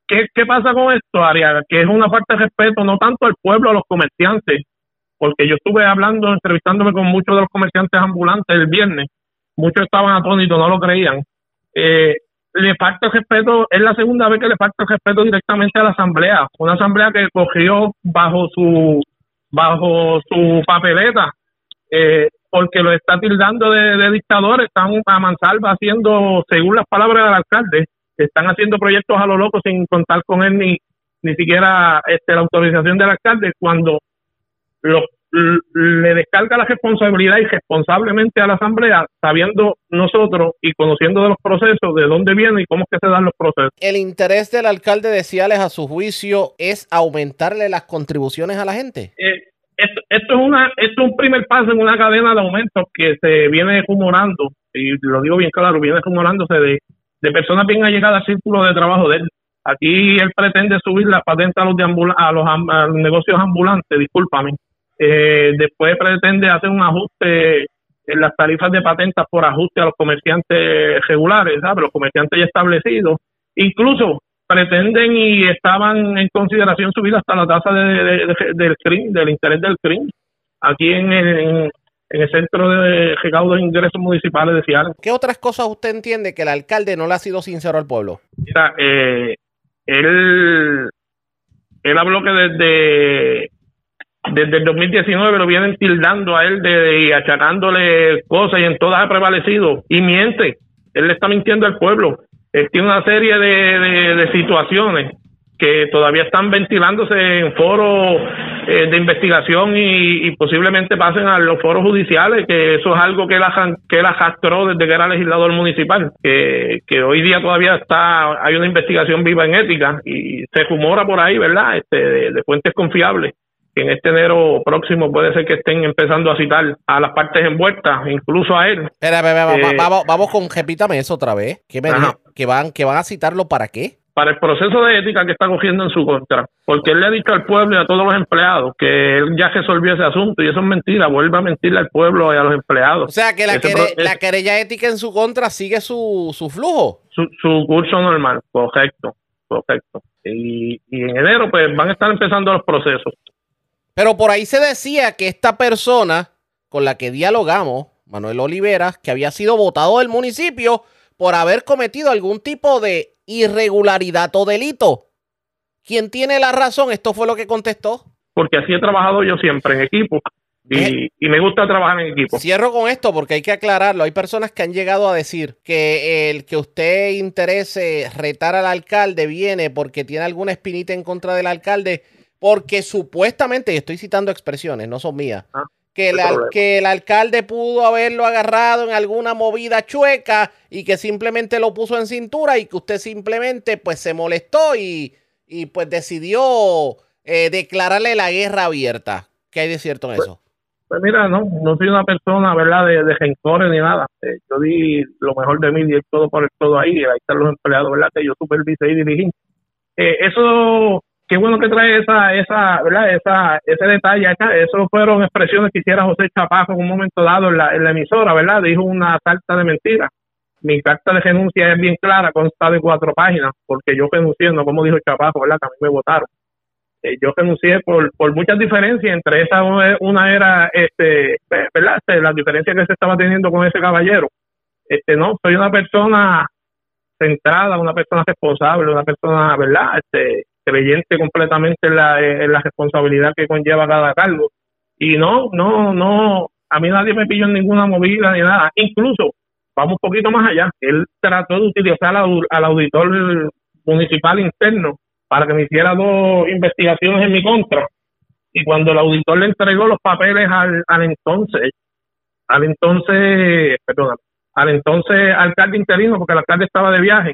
¿Qué, ¿Qué pasa con esto, Ariaga? Que es una falta de respeto no tanto al pueblo, a los comerciantes, porque yo estuve hablando, entrevistándome con muchos de los comerciantes ambulantes el viernes, muchos estaban atónitos, no lo creían. Eh, le falta respeto, es la segunda vez que le falta respeto directamente a la asamblea, una asamblea que cogió bajo su bajo su papeleta, eh, porque lo está tildando de, dictadores, están a mansalva haciendo, según las palabras del alcalde, están haciendo proyectos a lo loco sin contar con él ni ni siquiera este, la autorización del alcalde, cuando los le descarga la responsabilidad irresponsablemente a la Asamblea, sabiendo nosotros y conociendo de los procesos, de dónde vienen y cómo es que se dan los procesos. El interés del alcalde de Ciales, a su juicio, es aumentarle las contribuciones a la gente. Eh, esto, es una, esto es un primer paso en una cadena de aumentos que se viene acumulando, y lo digo bien claro, viene acumulándose de, de personas bien allegadas al círculo de trabajo de él. Aquí él pretende subir la patente a los, de a los, a negocios ambulantes, discúlpame eh, después pretende hacer un ajuste en las tarifas de patentas por ajuste a los comerciantes regulares, ¿sabes? los comerciantes ya establecidos. incluso pretenden y estaban en consideración subir hasta la tasa de, del CRIM, del interés del CRIM, aquí en, el, en el Centro de Recaudo de Ingresos Municipales de Seattle. ¿Qué otras cosas usted entiende que el alcalde no le ha sido sincero al pueblo? Mira, eh, él, él habló que desde, desde el 2019 lo vienen tildando a él de, y achacándole cosas y en todas ha prevalecido y miente. Él le está mintiendo al pueblo. Él tiene una serie de, de situaciones que todavía están ventilándose en foros eh, de investigación y, posiblemente pasen a los foros judiciales, que eso es algo que él, que desde que era legislador municipal, que, que hoy día todavía está, hay una investigación viva en ética y se rumora por ahí, ¿verdad?, este, de, fuentes confiables que en este enero próximo puede ser que estén empezando a citar a las partes envueltas, incluso a él. Espera, eh, vamos, vamos con, repítame eso otra vez. ¿Qué me ¿Que van, ¿Que van a citarlo para qué? para el proceso de ética que está cogiendo en su contra, porque él le ha dicho al pueblo y a todos los empleados que él ya resolvió ese asunto y eso es mentira, vuelve a mentirle al pueblo y a los empleados. O sea que la, la querella ética en su contra sigue su, su flujo. Su, su, curso normal, correcto, correcto. Y, y en enero pues van a estar empezando los procesos. Pero por ahí se decía que esta persona con la que dialogamos, Manuel Olivera, que había sido votado del municipio por haber cometido algún tipo de irregularidad o delito. ¿Quién tiene la razón? Esto fue lo que contestó. Porque así he trabajado yo siempre en equipo. Y, me gusta trabajar en equipo. Cierro con esto porque hay que aclararlo. Hay personas que han llegado a decir que el que usted interese retar al alcalde viene porque tiene alguna espinita en contra del alcalde, porque supuestamente, y estoy citando expresiones, no son mías, ah que, que el alcalde pudo haberlo agarrado en alguna movida chueca y que simplemente lo puso en cintura y que usted simplemente pues se molestó y, y pues decidió eh, declararle la guerra abierta. ¿Qué hay de cierto en pues, eso? Pues mira, no, no soy una persona, ¿verdad?, de, de ni nada. Eh, yo di lo mejor de mí y todo por el todo ahí. Ahí están los empleados, ¿verdad?, que yo supervisé y dirigí. Eh, eso qué bueno que trae esa, esa, ¿verdad? Esa, ese detalle acá. Eso fueron expresiones que hiciera José Chapajo en un momento dado en la, la emisora, ¿verdad? Dijo una carta de mentira. Mi carta de renuncia es bien clara, consta de cuatro páginas, porque yo renuncié, no como dijo Chapajo, ¿verdad? Que a mí me votaron. Eh, yo renuncié por, por muchas diferencias, entre esas una era, este, ¿verdad? Este, las diferencias que se estaba teniendo con ese caballero. Este, no, soy una persona centrada, una persona responsable, una persona, ¿verdad? Este, creyente completamente en la, en la responsabilidad que conlleva cada cargo. Y no, no, no, a mí nadie me pilló en ninguna movida ni nada. Incluso, vamos un poquito más allá, él trató de utilizar al, auditor municipal interno para que me hiciera dos investigaciones en mi contra. Y cuando el auditor le entregó los papeles al, al entonces, al entonces, perdón, al entonces alcalde interino, porque el alcalde estaba de viaje,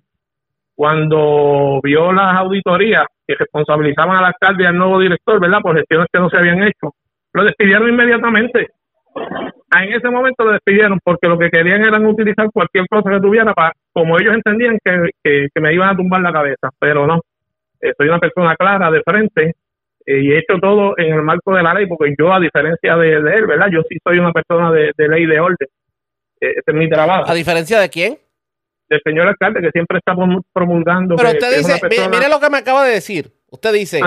cuando vio las auditorías que responsabilizaban al alcalde y al nuevo director, ¿verdad? Por gestiones que no se habían hecho, lo despidieron inmediatamente. Ah, en ese momento lo despidieron porque lo que querían era utilizar cualquier cosa que tuviera para, como ellos entendían que, que, me iban a tumbar la cabeza, pero no. Eh, soy una persona clara, de frente, eh, y he hecho todo en el marco de la ley, porque yo, a diferencia de, él, ¿verdad? Yo sí soy una persona de, ley de orden. Eh, este es mi trabajo. ¿A diferencia de quién? Del señor alcalde que siempre está promulgando. Pero usted dice, mire, lo que me acaba de decir. Usted dice,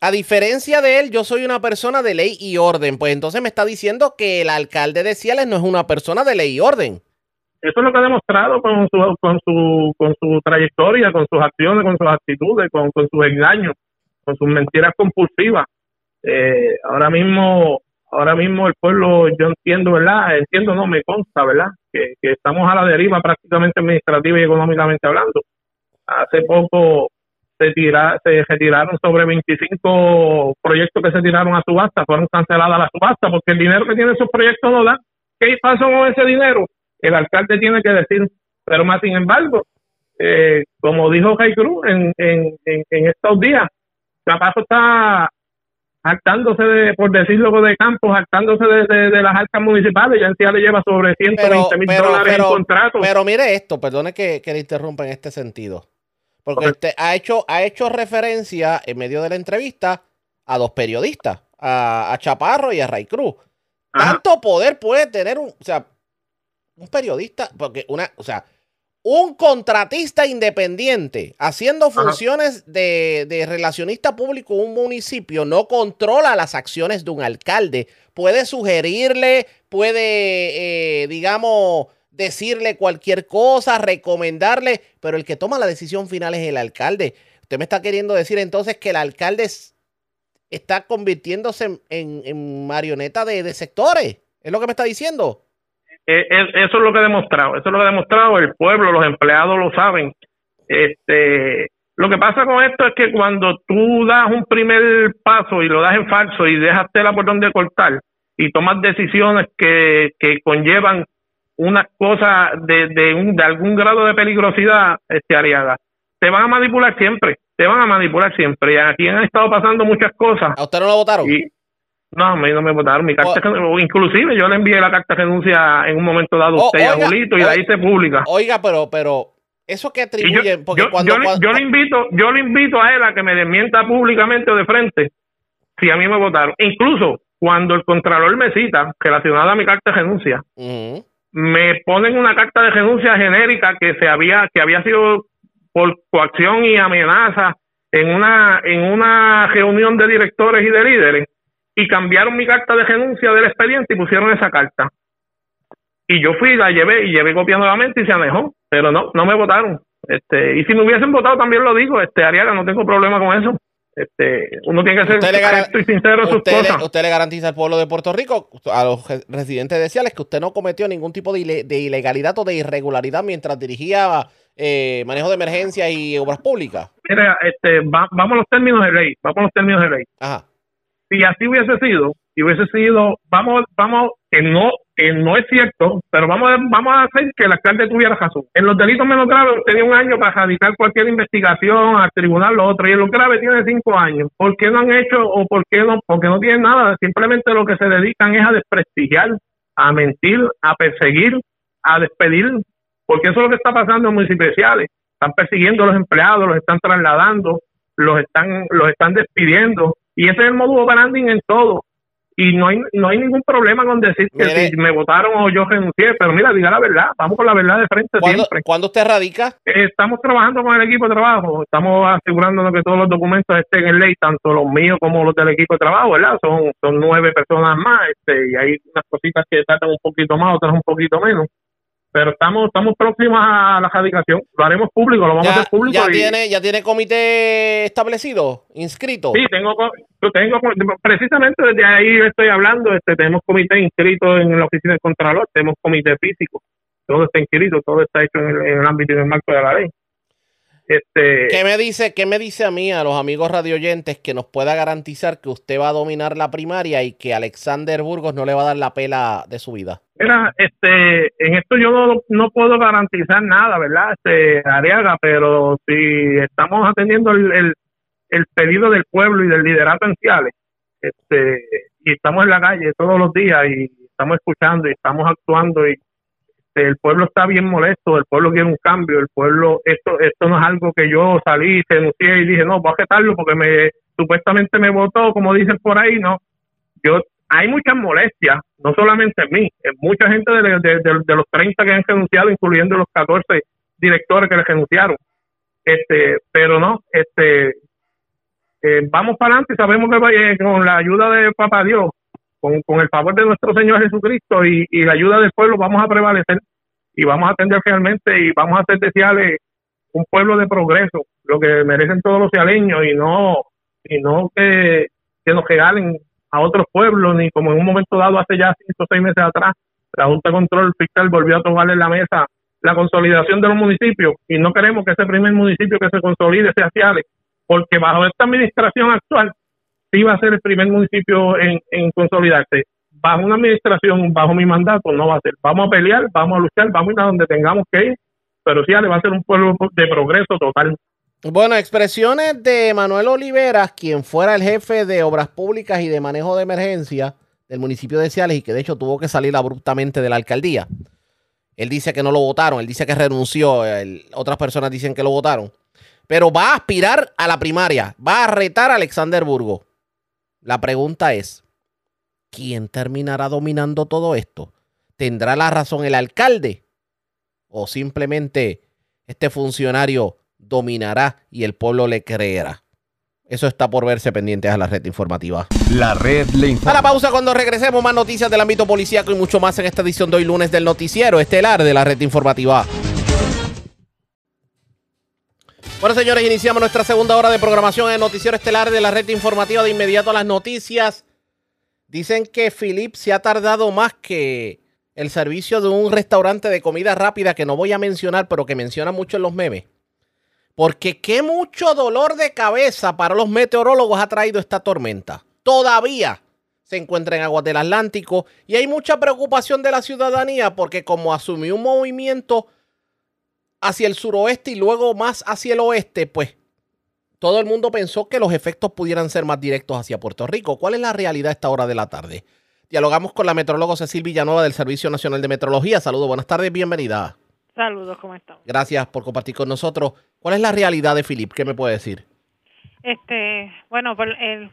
a diferencia de él, yo soy una persona de ley y orden. Pues entonces me está diciendo que el alcalde de Ciales no es una persona de ley y orden. Eso es lo que ha demostrado con su, con su, con su trayectoria, con sus acciones, con sus actitudes, con, con sus engaños, con sus mentiras compulsivas. Eh, ahora mismo ahora mismo el pueblo, yo entiendo, ¿verdad? Entiendo, no, me consta, ¿verdad? Que, estamos a la deriva prácticamente administrativa y económicamente hablando. Hace poco se, tira, se retiraron sobre 25 proyectos que se tiraron a subasta, fueron canceladas las subastas porque el dinero que tienen esos proyectos no da. ¿Qué pasó con ese dinero? El alcalde tiene que decir, pero más sin embargo, eh, como dijo Jai Cruz en, en, en, estos días, Capazo está jactándose de, por decirlo de campo, jactándose de, de, las arcas municipales, ya en le lleva sobre 120 mil dólares en contrato. Pero mire esto, perdone que, que le interrumpa en este sentido, porque usted ha hecho, ha hecho referencia en medio de la entrevista a dos periodistas, a, Chaparro y a Ray Cruz. Tanto poder puede tener un, o sea, un periodista, porque una, o sea, un contratista independiente haciendo funciones de, de, relacionista público en un municipio no controla las acciones de un alcalde. Puede sugerirle, puede, eh, digamos, decirle cualquier cosa, recomendarle, pero el que toma la decisión final es el alcalde. Usted me está queriendo decir entonces que el alcalde está convirtiéndose en, marioneta de, de sectores. ¿Es lo que me está diciendo? Eh, eso es lo que he demostrado, eso es lo que ha demostrado el pueblo, los empleados lo saben. Este, lo que pasa con esto es que cuando tú das un primer paso y lo das en falso y dejas tela por donde cortar y tomas decisiones que, que conllevan una cosa de, de, un, de algún grado de peligrosidad, este Ariaga, te van a manipular siempre, te van a manipular siempre. Y aquí han estado pasando muchas cosas. ¿A usted no lo votaron? Y, no, a mí no me votaron. Mi carta, inclusive yo le envié la carta de renuncia en un momento dado a usted y a Julito y de ahí se publica. Oiga, pero, pero eso que atribuyen, yo, yo, le invito, yo le invito a él a que me desmienta públicamente o de frente si a mí me votaron. Incluso cuando el contralor me cita relacionada a mi carta de renuncia, me ponen una carta de renuncia genérica que se había, que había sido por coacción y amenaza en una, en una reunión de directores y de líderes y cambiaron mi carta de renuncia del expediente y pusieron esa carta. Y yo fui, la llevé y llevé copia nuevamente y se anejó, pero no, no me votaron. Este, y si me hubiesen votado también lo digo, este Ariaga, no tengo problema con eso. Este, uno tiene que ser correcto y sincero sus cosas. usted le garantiza al pueblo de Puerto Rico, a los residentes de Ciales, que usted no cometió ningún tipo de, de ilegalidad o de irregularidad mientras dirigía eh, manejo de emergencia y obras públicas. Mira, este, vamos a los términos de ley, vamos a los términos de ley. Ajá si así hubiese sido, y hubiese sido, vamos, vamos, que no, que no es cierto, pero vamos, vamos a hacer que el alcalde tuviera razón. En los delitos menos graves tenía un año para radicar cualquier investigación al tribunal, lo otro, y en los graves tiene cinco años. ¿Por qué no han hecho o por qué no? Porque no tienen nada, simplemente lo que se dedican es a desprestigiar, a mentir, a perseguir, a despedir, porque eso es lo que está pasando en municipios especiales. Están persiguiendo a los empleados, los están trasladando, los están, los están despidiendo y ese es el modo operandi en todo. Y no hay, no hay ningún problema con decir que si me votaron o yo renuncié, pero mira, diga la verdad, vamos con la verdad de frente siempre. ¿Cuándo usted radica? estamos trabajando con el equipo de trabajo, estamos asegurándonos que todos los documentos estén en ley, tanto los míos como los del equipo de trabajo, ¿verdad? Son, son nueve personas más, este, y hay unas cositas que tratan un poquito más, otras un poquito menos pero estamos estamos próximos a la radicación. Lo haremos público, lo vamos a hacer público. ¿Ya, tiene, ¿Ya tiene comité establecido, inscrito? Sí, tengo, tengo precisamente desde ahí estoy hablando. Este, tenemos comité inscrito en la oficina del Contralor, tenemos comité físico. Todo está inscrito, todo está hecho en el, en el ámbito y en el marco de la ley. Este, ¿Qué me dice, qué me dice a mí, a los amigos radioyentes, que nos pueda garantizar que usted va a dominar la primaria y que Alexander Burgos no le va a dar la pela de su vida? Mira, este, en esto yo no, no puedo garantizar nada, ¿verdad? Este, Ariaga, pero si estamos atendiendo el, el, pedido del pueblo y del liderato en este, y estamos en la calle todos los días y estamos escuchando y estamos actuando y el pueblo está bien molesto, el pueblo quiere un cambio, el pueblo, esto, esto no es algo que yo salí, denuncié y dije, no, voy a aceptarlo porque me, supuestamente me votó, como dicen por ahí, no. Yo, hay muchas molestias, no solamente en mí, en mucha gente de, de, los 30 que han renunciado, incluyendo los 14 directores que les renunciaron. Este, pero no, este, eh, vamos para adelante, sabemos que con la ayuda de Papá Dios con, el favor de nuestro Señor Jesucristo y, la ayuda del pueblo vamos a prevalecer y vamos a atender realmente y vamos a hacer de Ciales un pueblo de progreso, lo que merecen todos los cialeños y no y no que, nos regalen a otros pueblos, ni como en un momento dado hace ya cinco o seis meses atrás, la Junta de Control Fiscal volvió a tomarle en la mesa la consolidación de los municipios y no queremos que ese primer municipio que se consolide sea Ciales, porque bajo esta administración actual iba a ser el primer municipio en, consolidarse. Bajo una administración, bajo mi mandato, no va a ser. Vamos a pelear, vamos a luchar, vamos a ir a donde tengamos que ir, pero sí, va a ser un pueblo de progreso total. Bueno, expresiones de Manuel Oliveras, quien fuera el jefe de obras públicas y de manejo de emergencia del municipio de Ciales y que de hecho tuvo que salir abruptamente de la alcaldía. Él dice que no lo votaron, él dice que renunció, otras personas dicen que lo votaron. Pero va a aspirar a la primaria, va a retar a Alexander Burgo. La pregunta es, ¿quién terminará dominando todo esto? ¿Tendrá la razón el alcalde? ¿O simplemente este funcionario dominará y el pueblo le creerá. Eso está por verse pendientes a la red informativa. La red le informa. A la pausa cuando regresemos más noticias del ámbito policíaco y mucho más en esta edición de hoy lunes del noticiero estelar de la red informativa. Bueno, señores, iniciamos nuestra segunda hora de programación en noticiero estelar de la red informativa de inmediato a las noticias. Dicen que Philip se ha tardado más que el servicio de un restaurante de comida rápida que no voy a mencionar, pero que menciona mucho en los memes. Porque qué mucho dolor de cabeza para los meteorólogos ha traído esta tormenta. Todavía se encuentra en aguas del Atlántico y hay mucha preocupación de la ciudadanía porque como asumió un movimiento hacia el suroeste y luego más hacia el oeste, pues todo el mundo pensó que los efectos pudieran ser más directos hacia Puerto Rico. ¿Cuál es la realidad a esta hora de la tarde? Dialogamos con la metrólogo Cecil Villanueva del Servicio Nacional de Meteorología. Saludos, buenas tardes, bienvenida. Saludos, ¿cómo están? Gracias por compartir con nosotros. ¿Cuál es la realidad de Philip? ¿Qué me puede decir? Este, bueno, por el,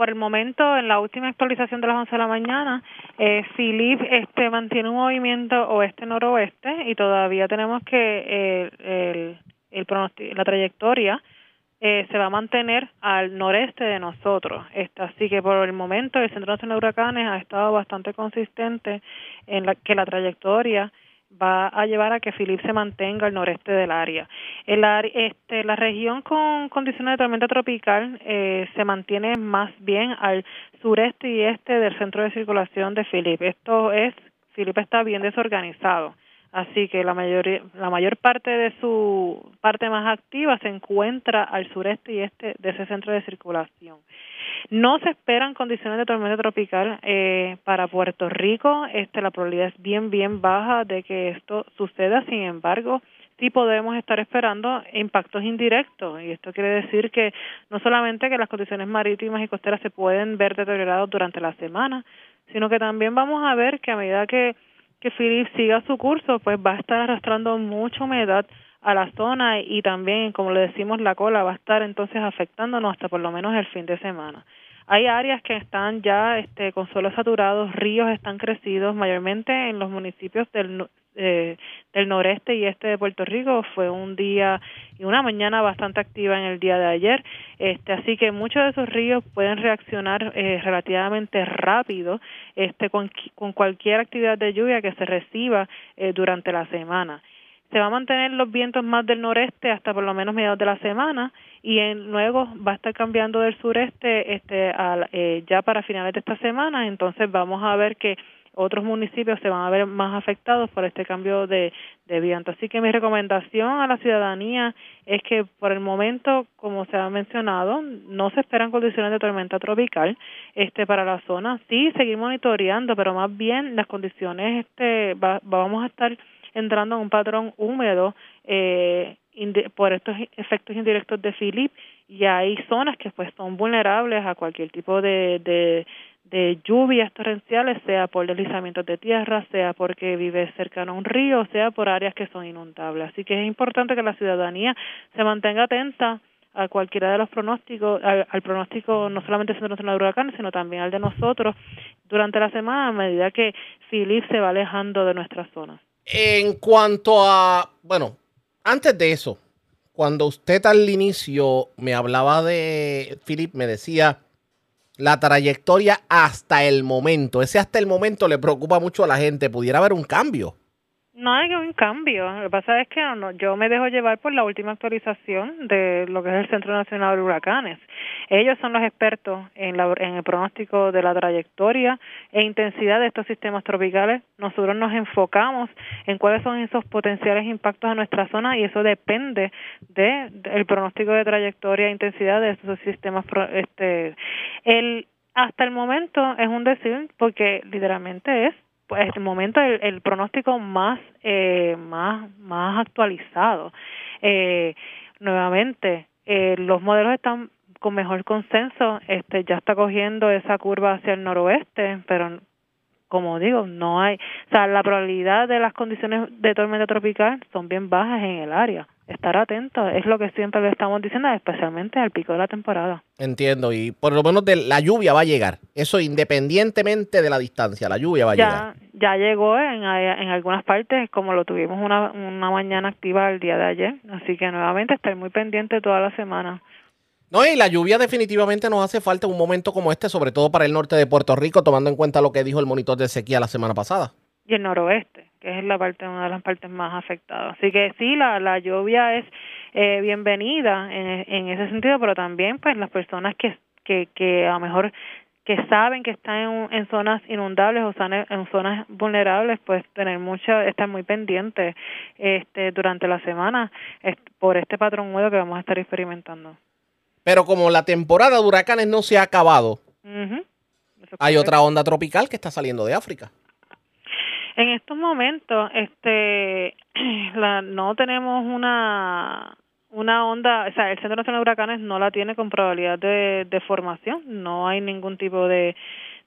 por el momento, en la última actualización de las 11 de la mañana, eh, este, mantiene un movimiento oeste-noroeste y todavía tenemos que eh, el, el, la trayectoria eh, se va a mantener al noreste de nosotros. Así que por el momento el Centro Nacional de Huracanes ha estado bastante consistente en la, que la trayectoria va a llevar a que Philip se mantenga al noreste del área. El, este, la región con condiciones de tormenta tropical eh, se mantiene más bien al sureste y este del centro de circulación de Philip. Esto es, Philip está bien desorganizado. Así que la mayoría, la mayor parte de su parte más activa se encuentra al sureste y este de ese centro de circulación. No se esperan condiciones de tormenta tropical eh, para Puerto Rico. Este, la probabilidad es bien, bien baja de que esto suceda. Sin embargo, sí podemos estar esperando impactos indirectos. Y esto quiere decir que no solamente que las condiciones marítimas y costeras se pueden ver deterioradas durante la semana, sino que también vamos a ver que a medida que, que Philip siga su curso, pues va a estar arrastrando mucha humedad a la zona y también, como le decimos, la cola va a estar entonces afectándonos hasta por lo menos el fin de semana. Hay áreas que están ya este, con suelos saturados, ríos están crecidos, mayormente en los municipios del, eh, del noreste y este de Puerto Rico. Fue un día y una mañana bastante activa en el día de ayer, este, así que muchos de esos ríos pueden reaccionar eh, relativamente rápido este, con, con cualquier actividad de lluvia que se reciba eh, durante la semana se va a mantener los vientos más del noreste hasta por lo menos mediados de la semana y en, luego va a estar cambiando del sureste este eh, ya para finales de esta semana entonces vamos a ver que otros municipios se van a ver más afectados por este cambio de, de viento. Así que mi recomendación a la ciudadanía es que por el momento, como se ha mencionado, no se esperan condiciones de tormenta tropical este para la zona. Sí, seguir monitoreando, pero más bien las condiciones este vamos a estar entrando en un patrón húmedo eh, por estos efectos indirectos de Philip y hay zonas que pues son vulnerables a cualquier tipo de, de, lluvias torrenciales, sea por deslizamientos de tierra, sea porque vive cercano a un río, sea por áreas que son inundables. Así que es importante que la ciudadanía se mantenga atenta a cualquiera de los pronósticos, al, pronóstico no solamente del Centro Nacional de Huracanes, sino también al de nosotros durante la semana a medida que Philip se va alejando de nuestra zona. En cuanto a, bueno, antes de eso, cuando usted al inicio me hablaba de, Philip, me decía la trayectoria hasta el momento. Ese hasta el momento le preocupa mucho a la gente. ¿Pudiera haber un cambio? No hay un cambio. Lo que pasa es que yo me dejo llevar por la última actualización de lo que es el Centro Nacional de Huracanes. Ellos son los expertos en, la, en el pronóstico de la trayectoria e intensidad de estos sistemas tropicales. Nosotros nos enfocamos en cuáles son esos potenciales impactos a nuestra zona y eso depende del de, pronóstico de trayectoria e intensidad de estos sistemas. Este, el, hasta el momento es un decir porque literalmente es pues el momento el, pronóstico más eh, más más actualizado. Eh, nuevamente eh, los modelos están con mejor consenso. Este ya está cogiendo esa curva hacia el noroeste pero como digo no hay o sea la probabilidad de las condiciones de tormenta tropical son bien bajas en el área estar atento, es lo que siempre le estamos diciendo, especialmente al pico de la temporada. Entiendo, y por lo menos de la lluvia va a llegar, eso independientemente de la distancia, la lluvia va a ya, llegar. ya llegó en, en algunas partes, como lo tuvimos una, una mañana activa el día de ayer. Así que nuevamente estar muy pendiente toda la semana. No, y la lluvia definitivamente nos hace falta en un momento como este, sobre todo para el norte de Puerto Rico, tomando en cuenta lo que dijo el monitor de sequía la semana pasada. Y el noroeste, que es la parte una de las partes más afectadas. Así que sí, la, la lluvia es eh, bienvenida en, en, ese sentido, pero también pues las personas que, que, que a lo mejor que saben que están en, en zonas inundables o están en, zonas vulnerables, pues tener mucha, estar muy pendientes este, durante la semana por este patrón húmedo que vamos a estar experimentando. Pero como la temporada de huracanes no se ha acabado, hay otra onda tropical que está saliendo de África. En estos momentos, este, la, no tenemos una una onda, o sea, el Centro Nacional de Huracanes no la tiene con probabilidad de, de formación, no hay ningún tipo de,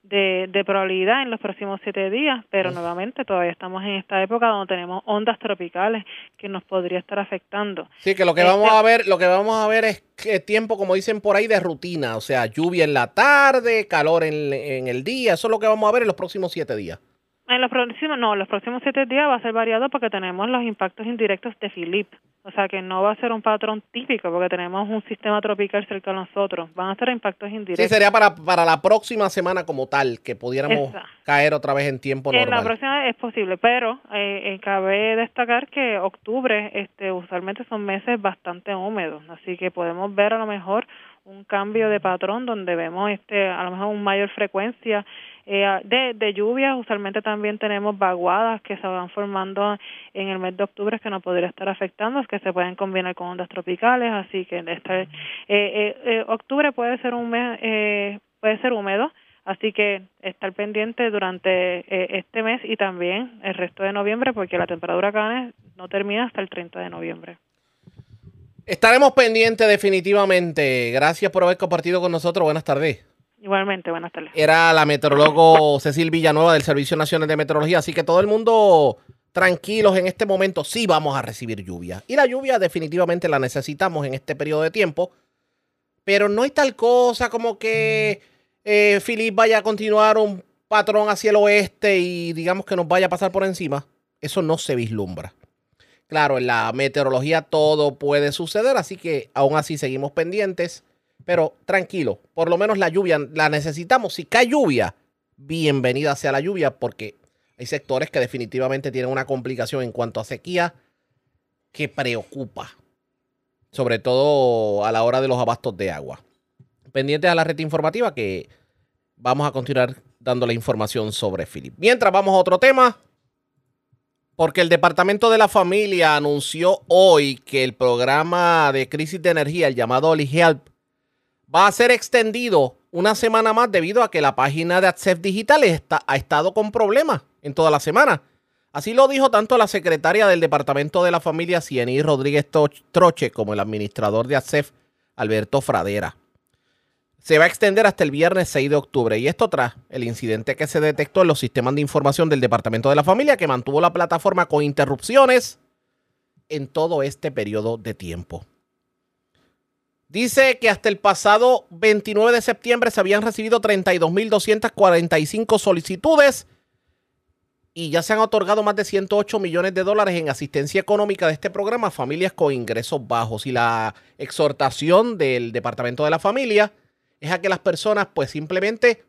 de, de probabilidad en los próximos siete días, pero nuevamente todavía estamos en esta época donde tenemos ondas tropicales que nos podría estar afectando. Sí, que lo que vamos este a ver, lo que vamos a ver es que tiempo, como dicen por ahí, de rutina, o sea, lluvia en la tarde, calor en, en el día, eso es lo que vamos a ver en los próximos siete días. En los próximos, no, los próximos siete días va a ser variado porque tenemos los impactos indirectos de Philip. O sea que no va a ser un patrón típico porque tenemos un sistema tropical cerca de nosotros. Van a ser impactos indirectos. Sí, sería para, para la próxima semana como tal, que pudiéramos caer otra vez en tiempo normal. En la próxima es posible, pero eh, eh, cabe destacar que octubre este, usualmente son meses bastante húmedos. Así que podemos ver a lo mejor un cambio de patrón donde vemos este a lo mejor una mayor frecuencia eh, de, de lluvias. Usualmente también tenemos vaguadas que se van formando en el mes de octubre que nos podría estar afectando, que se pueden combinar con ondas tropicales, así que este, eh, eh, octubre puede ser un mes, eh, puede ser húmedo, así que estar pendiente durante eh, este mes y también el resto de noviembre porque la temporada de no termina hasta el 30 de noviembre. Estaremos pendientes definitivamente. Gracias por haber compartido con nosotros. Buenas tardes. Igualmente, buenas tardes. Era la meteorólogo Cecil Villanueva del Servicio Nacional de Meteorología, así que todo el mundo tranquilos en este momento, sí vamos a recibir lluvia. Y la lluvia definitivamente la necesitamos en este periodo de tiempo, pero no hay tal cosa como que eh, Philip vaya a continuar un patrón hacia el oeste y digamos que nos vaya a pasar por encima. Eso no se vislumbra. Claro, en la meteorología todo puede suceder, así que aún así seguimos pendientes. Pero tranquilo, por lo menos la lluvia la necesitamos. Si cae lluvia, bienvenida sea la lluvia, porque hay sectores que definitivamente tienen una complicación en cuanto a sequía que preocupa, sobre todo a la hora de los abastos de agua. Pendientes a la red informativa que vamos a continuar dando la información sobre Philip. Mientras vamos a otro tema, porque el Departamento de la Familia anunció hoy que el programa de crisis de energía, el llamado Oli va a ser extendido una semana más debido a que la página de Access Digital está, ha estado con problemas en toda la semana. Así lo dijo tanto la secretaria del Departamento de la Familia, Cieny Rodríguez Troche, como el administrador de ACEF, Alberto Fradera. Se va a extender hasta el viernes 6 de octubre y esto tras el incidente que se detectó en los sistemas de información del Departamento de la Familia que mantuvo la plataforma con interrupciones en todo este periodo de tiempo. Dice que hasta el pasado 29 de septiembre se habían recibido 32.245 solicitudes y ya se han otorgado más de 108 millones de dólares en asistencia económica de este programa a familias con ingresos bajos. Y la exhortación del Departamento de la Familia es a que las personas pues simplemente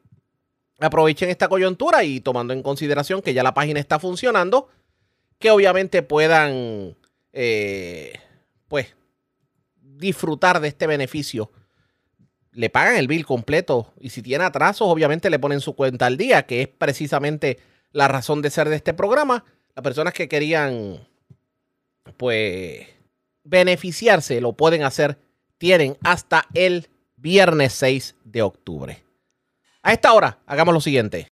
aprovechen esta coyuntura y tomando en consideración que ya la página está funcionando, que obviamente puedan eh, pues disfrutar de este beneficio. Le pagan el bill completo y si tiene atrasos, obviamente le ponen su cuenta al día, que es precisamente la razón de ser de este programa. Las personas que querían, pues, beneficiarse, lo pueden hacer. Tienen hasta el viernes 6 de octubre. A esta hora, hagamos lo siguiente.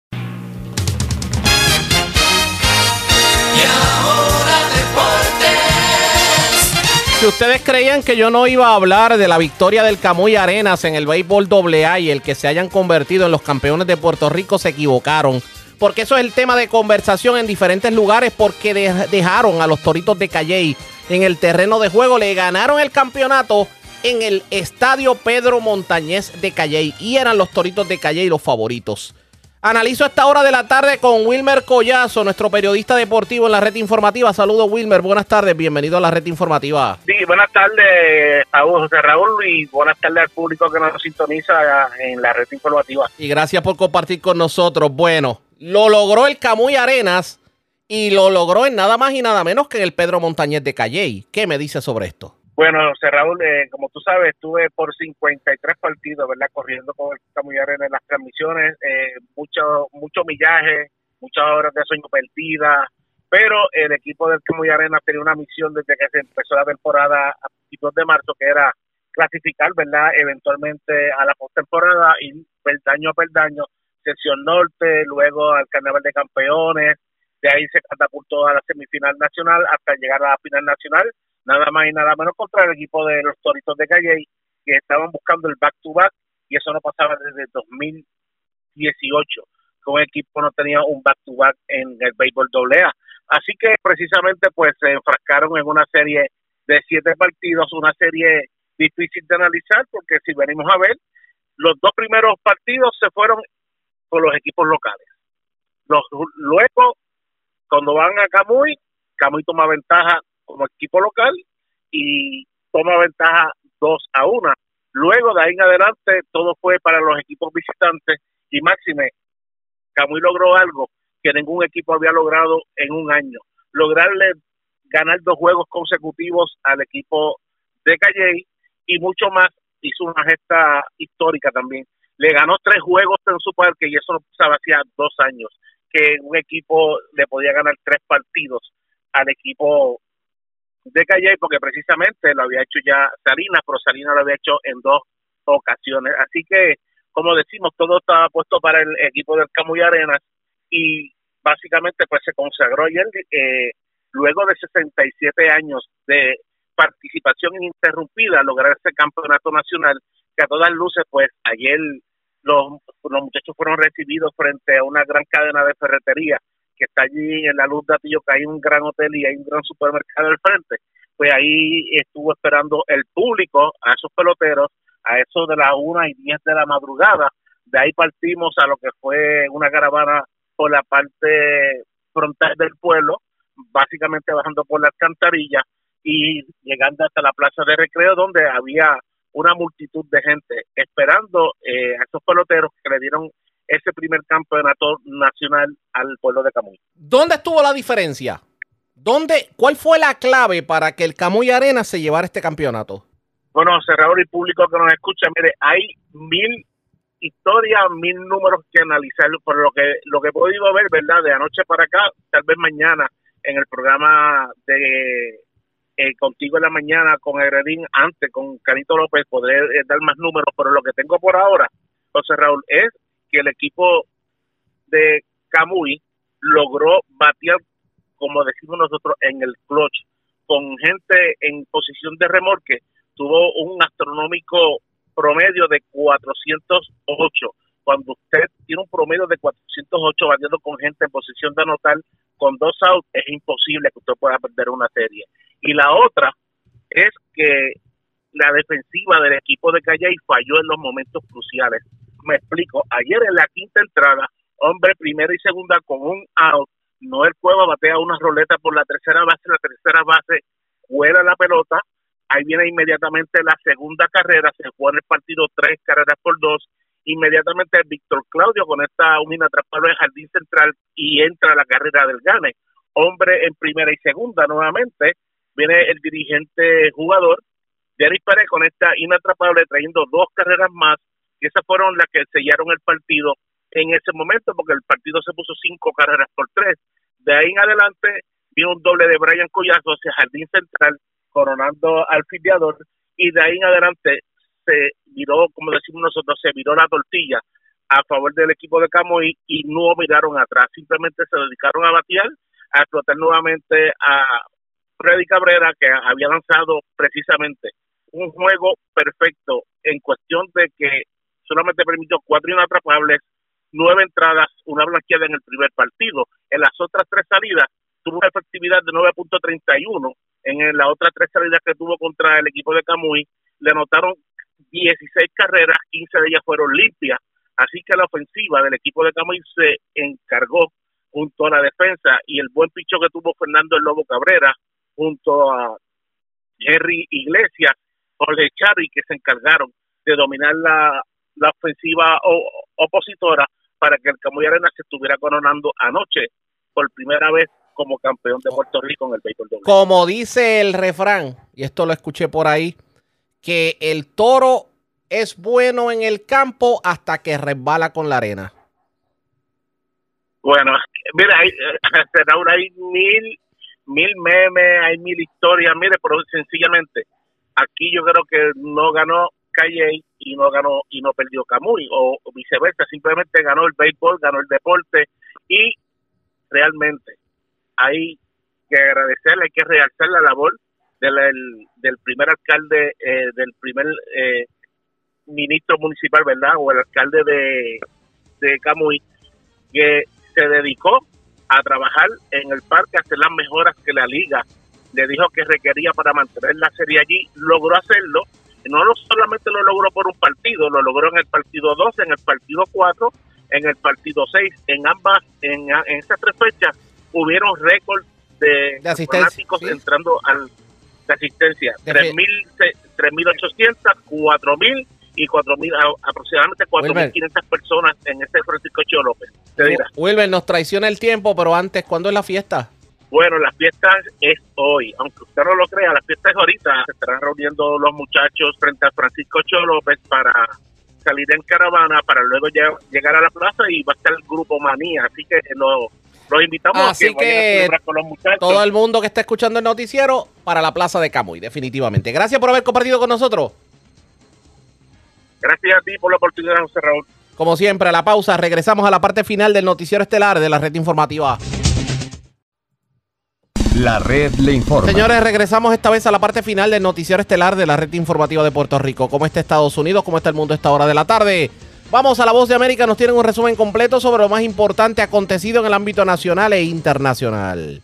Si ustedes creían que yo no iba a hablar de la victoria del Camuy Arenas en el béisbol AA y el que se hayan convertido en los campeones de Puerto Rico, se equivocaron. Porque eso es el tema de conversación en diferentes lugares porque dejaron a los Toritos de Calley en el terreno de juego. Le ganaron el campeonato en el estadio Pedro Montañez de Calley y eran los Toritos de Calley los favoritos. Analizo esta hora de la tarde con Wilmer Collazo, nuestro periodista deportivo en la red informativa. Saludos, Wilmer. Buenas tardes. Bienvenido a la red informativa. Sí, buenas tardes a José Raúl y buenas tardes al público que nos sintoniza en la red informativa. Y gracias por compartir con nosotros. Bueno, lo logró el Camuy Arenas y lo logró en nada más y nada menos que en el Pedro Montañez de Calley. ¿Qué me dice sobre esto? Bueno, José Raúl, eh, como tú sabes, estuve por 53 partidos, ¿verdad? Corriendo con el Arenas en las transmisiones, eh, mucho, mucho millaje, muchas horas de sueño perdidas, pero el equipo del Camuy Arenas tenía una misión desde que se empezó la temporada a principios de marzo, que era clasificar, ¿verdad? Eventualmente a la postemporada y peldaño a peldaño, sesión norte, luego al Carnaval de Campeones, de ahí se catapultó a la semifinal nacional hasta llegar a la final nacional nada más y nada menos contra el equipo de los Toritos de Calle que estaban buscando el back-to-back y eso no pasaba desde 2018, que un equipo no tenía un back-to-back en el béisbol AA. Así que precisamente pues se enfrascaron en una serie de siete partidos, una serie difícil de analizar porque si venimos a ver, los dos primeros partidos se fueron con los equipos locales. Los, luego, cuando van a Camuy, Camuy toma ventaja como equipo local y toma ventaja 2 a 1. Luego de ahí en adelante todo fue para los equipos visitantes y máxime, Camuy logró algo que ningún equipo había logrado en un año. Lograrle ganar dos juegos consecutivos al equipo de Calle y mucho más hizo una gesta histórica también. Le ganó tres juegos en su parque y eso no pasaba hacía dos años, que un equipo le podía ganar tres partidos al equipo de Calle porque precisamente lo había hecho ya Salinas, pero Salinas lo había hecho en dos ocasiones. Así que, como decimos, todo estaba puesto para el equipo del Camuy Arenas y básicamente pues se consagró ayer eh, luego de 67 años de participación ininterrumpida lograr ese campeonato nacional que a todas luces pues ayer los, los muchachos fueron recibidos frente a una gran cadena de ferretería que está allí en la luz de Atillo, que hay un gran hotel y hay un gran supermercado al frente, pues ahí estuvo esperando el público a esos peloteros a eso de las una y diez de la madrugada. De ahí partimos a lo que fue una caravana por la parte frontal del pueblo, básicamente bajando por la alcantarilla y llegando hasta la plaza de recreo donde había una multitud de gente esperando eh, a esos peloteros que le dieron ese primer campeonato nacional al pueblo de Camuy. ¿Dónde estuvo la diferencia? ¿Dónde, ¿Cuál fue la clave para que el Camuy Arena se llevara este campeonato? Bueno, cerrador y público que nos escucha, mire, hay mil historias, mil números que analizar, por lo que lo que he podido ver, ¿verdad? De anoche para acá, tal vez mañana en el programa de eh, Contigo en la Mañana con Heredín, antes con Carito López, podré eh, dar más números, pero lo que tengo por ahora, José Raúl, es que el equipo de Camuy logró batear, como decimos nosotros, en el clutch, con gente en posición de remorque, tuvo un astronómico promedio de 408. Cuando usted tiene un promedio de 408 bateando con gente en posición de anotar con dos outs, es imposible que usted pueda perder una serie. Y la otra es que la defensiva del equipo de Calle falló en los momentos cruciales me explico, ayer en la quinta entrada, hombre primera y segunda con un out, Noel Cueva batea una roleta por la tercera base, la tercera base juega la pelota, ahí viene inmediatamente la segunda carrera, se juega en el partido tres carreras por dos, inmediatamente Víctor Claudio conecta un inatrapable en jardín central y entra a la carrera del Gane. Hombre en primera y segunda nuevamente, viene el dirigente jugador, Jerry Pérez conecta inatrapable trayendo dos carreras más y esas fueron las que sellaron el partido en ese momento, porque el partido se puso cinco carreras por tres. De ahí en adelante vino un doble de Brian Collazo hacia Jardín Central, coronando al filiador, y de ahí en adelante se viró, como decimos nosotros, se viró la tortilla a favor del equipo de Camoy y no miraron atrás, simplemente se dedicaron a batear, a explotar nuevamente a Freddy Cabrera, que había lanzado precisamente un juego perfecto en cuestión de que solamente permitió cuatro inatrapables, nueve entradas, una blanqueada en el primer partido. En las otras tres salidas tuvo una efectividad de 9.31. En las otras tres salidas que tuvo contra el equipo de Camuy, le anotaron 16 carreras, 15 de ellas fueron limpias. Así que la ofensiva del equipo de Camuy se encargó junto a la defensa y el buen picho que tuvo Fernando el Lobo Cabrera junto a Jerry Iglesias o de Charly que se encargaron de dominar la, ofensiva opositora para que el Camuy Arena se estuviera coronando anoche por primera vez como campeón de Puerto Rico en el béisbol Como dice el refrán, y esto lo escuché por ahí, que el toro es bueno en el campo hasta que resbala con la arena. Bueno, mira, hay, hay mil, mil memes, hay mil historias, mire, pero sencillamente, aquí yo creo que no ganó Calle y no ganó y no perdió Camuy, o, viceversa, simplemente ganó el béisbol, ganó el deporte y realmente hay que agradecerle, hay que realzar la labor del, del primer alcalde, eh, del primer eh, ministro municipal, ¿verdad? O el alcalde de, de Camuy, que se dedicó a trabajar en el parque, a hacer las mejoras que la liga le dijo que requería para mantener la serie allí, logró hacerlo. No solamente lo logró por un partido, lo logró en el partido 2, en el partido 4, en el partido 6. En ambas, en, en esas tres fechas, hubieron récords de, de fanáticos entrando al, de asistencia. 3.800, 4.000 y 4.000, aproximadamente 4.500 personas en este Francisco Chio López. Wilber, nos traiciona el tiempo, pero antes, ¿cuándo es la fiesta? Bueno, la fiesta es hoy, aunque usted no lo crea, la fiesta es ahorita. Se estarán reuniendo los muchachos frente a Francisco Chio López para salir en caravana, para luego llegar a la plaza y va a estar el grupo Manía. Así que los, los invitamos a que, con los muchachos. Todo el mundo que está escuchando el noticiero para la plaza de Camuy, definitivamente. Gracias por haber compartido con nosotros. Gracias a ti por la oportunidad, José Raúl. Como siempre, a la pausa, regresamos a la parte final del noticiero estelar de la red informativa. La red le informa. Señores, regresamos esta vez a la parte final del noticiero estelar de la red informativa de Puerto Rico. ¿Cómo está Estados Unidos? ¿Cómo está el mundo a esta hora de la tarde? Vamos a la voz de América, nos tienen un resumen completo sobre lo más importante acontecido en el ámbito nacional e internacional.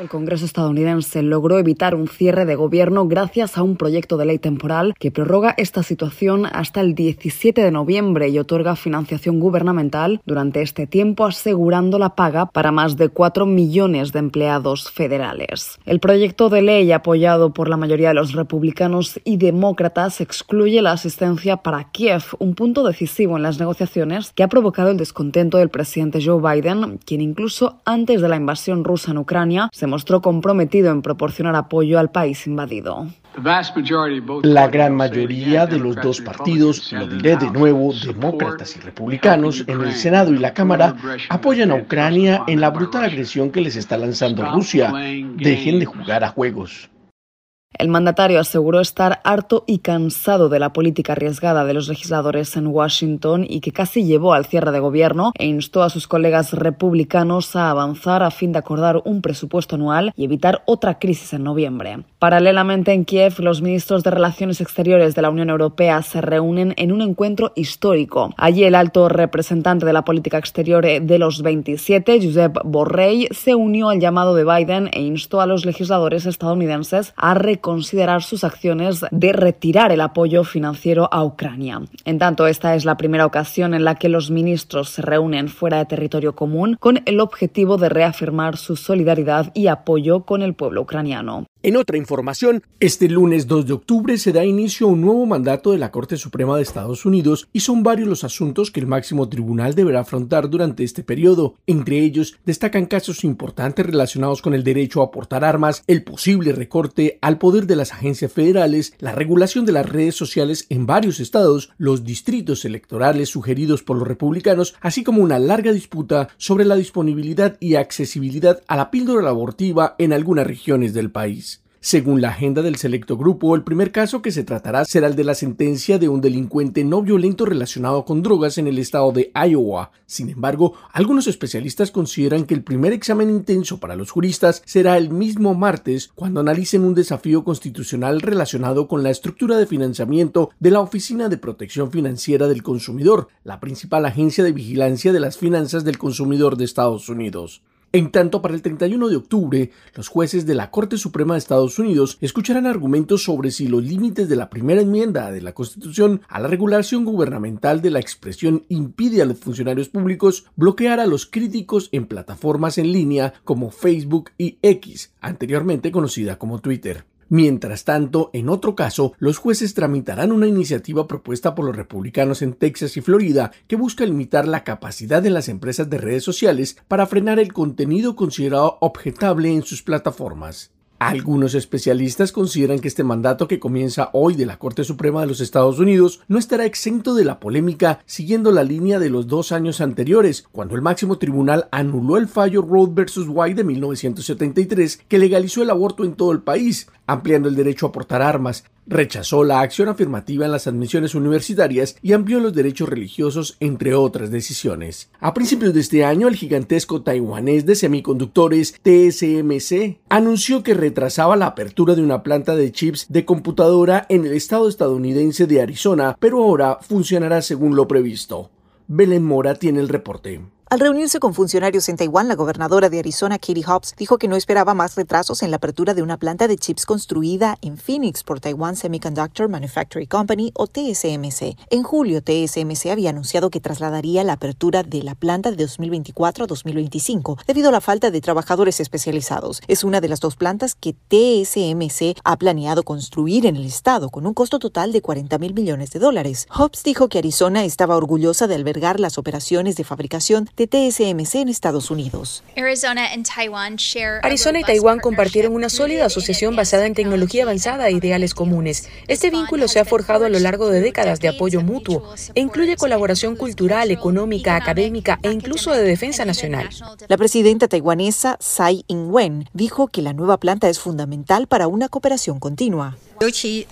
El Congreso estadounidense logró evitar un cierre de gobierno gracias a un proyecto de ley temporal que prorroga esta situación hasta el 17 de noviembre y otorga financiación gubernamental durante este tiempo, asegurando la paga para más de 4 millones de empleados federales. El proyecto de ley, apoyado por la mayoría de los republicanos y demócratas, excluye la asistencia para Kiev, un punto decisivo en las negociaciones que ha provocado el descontento del presidente Joe Biden, quien incluso antes de la invasión rusa en Ucrania se mostró comprometido en proporcionar apoyo al país invadido. La gran mayoría de los dos partidos, lo diré de nuevo, demócratas y republicanos, en el Senado y la Cámara, apoyan a Ucrania en la brutal agresión que les está lanzando Rusia. Dejen de jugar a juegos. El mandatario aseguró estar harto y cansado de la política arriesgada de los legisladores en Washington y que casi llevó al cierre de gobierno e instó a sus colegas republicanos a avanzar a fin de acordar un presupuesto anual y evitar otra crisis en noviembre. Paralelamente en Kiev, los ministros de Relaciones Exteriores de la Unión Europea se reúnen en un encuentro histórico. Allí el alto representante de la política exterior de los 27, Josep Borrell, se unió al llamado de Biden e instó a los legisladores estadounidenses a considerar sus acciones de retirar el apoyo financiero a Ucrania. En tanto, esta es la primera ocasión en la que los ministros se reúnen fuera de territorio común con el objetivo de reafirmar su solidaridad y apoyo con el pueblo ucraniano. En otra información, este lunes 2 de octubre se da inicio a un nuevo mandato de la Corte Suprema de Estados Unidos y son varios los asuntos que el máximo tribunal deberá afrontar durante este periodo. Entre ellos destacan casos importantes relacionados con el derecho a portar armas, el posible recorte al poder de las agencias federales, la regulación de las redes sociales en varios estados, los distritos electorales sugeridos por los republicanos, así como una larga disputa sobre la disponibilidad y accesibilidad a la píldora abortiva en algunas regiones del país. Según la agenda del selecto grupo, el primer caso que se tratará será el de la sentencia de un delincuente no violento relacionado con drogas en el estado de Iowa. Sin embargo, algunos especialistas consideran que el primer examen intenso para los juristas será el mismo martes cuando analicen un desafío constitucional relacionado con la estructura de financiamiento de la Oficina de Protección Financiera del Consumidor, la principal agencia de vigilancia de las finanzas del consumidor de Estados Unidos. En tanto, para el 31 de octubre, los jueces de la Corte Suprema de Estados Unidos escucharán argumentos sobre si los límites de la primera enmienda de la Constitución a la regulación gubernamental de la expresión impide a los funcionarios públicos bloquear a los críticos en plataformas en línea como Facebook y X, anteriormente conocida como Twitter. Mientras tanto, en otro caso, los jueces tramitarán una iniciativa propuesta por los republicanos en Texas y Florida que busca limitar la capacidad de las empresas de redes sociales para frenar el contenido considerado objetable en sus plataformas. Algunos especialistas consideran que este mandato que comienza hoy de la Corte Suprema de los Estados Unidos no estará exento de la polémica siguiendo la línea de los dos años anteriores, cuando el máximo tribunal anuló el fallo Roe vs. White de 1973 que legalizó el aborto en todo el país, ampliando el derecho a portar armas, rechazó la acción afirmativa en las admisiones universitarias y amplió los derechos religiosos, entre otras decisiones. A principios de este año, el gigantesco taiwanés de semiconductores TSMC anunció que retrasaba la apertura de una planta de chips de computadora en el estado estadounidense de Arizona, pero ahora funcionará según lo previsto. Belén Mora tiene el reporte. Al reunirse con funcionarios en Taiwán, la gobernadora de Arizona, Katie Hobbs, dijo que no esperaba más retrasos en la apertura de una planta de chips construida en Phoenix por Taiwan Semiconductor Manufacturing Company o TSMC. En julio, TSMC había anunciado que trasladaría la apertura de la planta de 2024 a 2025 debido a la falta de trabajadores especializados. Es una de las dos plantas que TSMC ha planeado construir en el estado con un costo total de 40 mil millones de dólares. Hobbs dijo que Arizona estaba orgullosa de albergar las operaciones de fabricación de TSMC en Estados Unidos. Arizona y Taiwán compartieron una sólida asociación basada en tecnología avanzada e ideales comunes. Este vínculo se ha forjado a lo largo de décadas de apoyo mutuo e incluye colaboración cultural, económica, académica e incluso de defensa nacional. La presidenta taiwanesa Tsai Ing-wen dijo que la nueva planta es fundamental para una cooperación continua.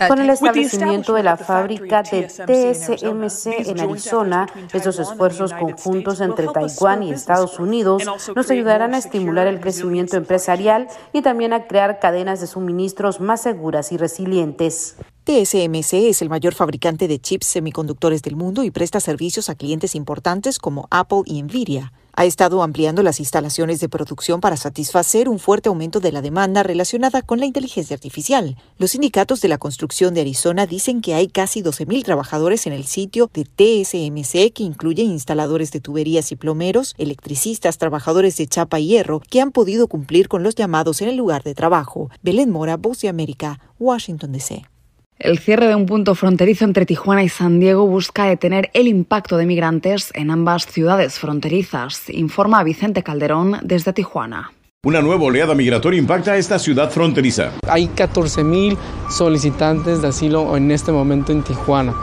Con el establecimiento de la fábrica de TSMC en Arizona, estos esfuerzos conjuntos entre Taiwán y Estados Unidos nos ayudarán a estimular el crecimiento empresarial y también a crear cadenas de suministros más seguras y resilientes. TSMC es el mayor fabricante de chips semiconductores del mundo y presta servicios a clientes importantes como Apple y Nvidia ha estado ampliando las instalaciones de producción para satisfacer un fuerte aumento de la demanda relacionada con la inteligencia artificial. Los sindicatos de la construcción de Arizona dicen que hay casi 12.000 trabajadores en el sitio de TSMC, que incluye instaladores de tuberías y plomeros, electricistas, trabajadores de chapa y hierro, que han podido cumplir con los llamados en el lugar de trabajo. Belén Mora, Voz de América, Washington, D.C. El cierre de un punto fronterizo entre Tijuana y San Diego busca detener el impacto de migrantes en ambas ciudades fronterizas, informa Vicente Calderón desde Tijuana. Una nueva oleada migratoria impacta a esta ciudad fronteriza. Hay 14.000 solicitantes de asilo en este momento en Tijuana.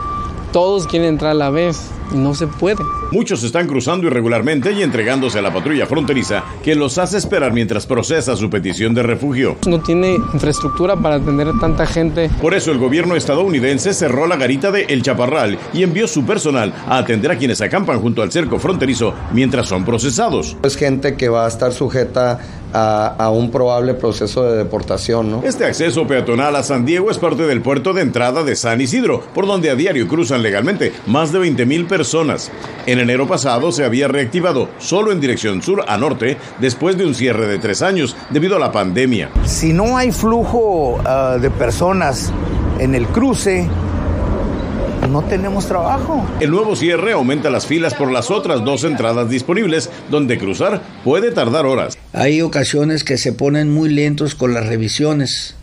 Todos quieren entrar a la vez y no se puede. Muchos están cruzando irregularmente y entregándose a la patrulla fronteriza que los hace esperar mientras procesa su petición de refugio. No tiene infraestructura para atender a tanta gente. Por eso el gobierno estadounidense cerró la garita de El Chaparral y envió su personal a atender a quienes acampan junto al cerco fronterizo mientras son procesados. Es gente que va a estar sujeta a, un probable proceso de deportación. ¿no? Este acceso peatonal a San Diego es parte del puerto de entrada de San Isidro, por donde a diario cruzan legalmente más de 20 mil personas. En enero pasado se había reactivado solo en dirección sur a norte después de un cierre de tres años debido a la pandemia. Si no hay flujo ah, de personas en el cruce, no tenemos trabajo. El nuevo cierre aumenta las filas por las otras dos entradas disponibles, donde cruzar puede tardar horas. Hay ocasiones que se ponen muy lentos con las revisiones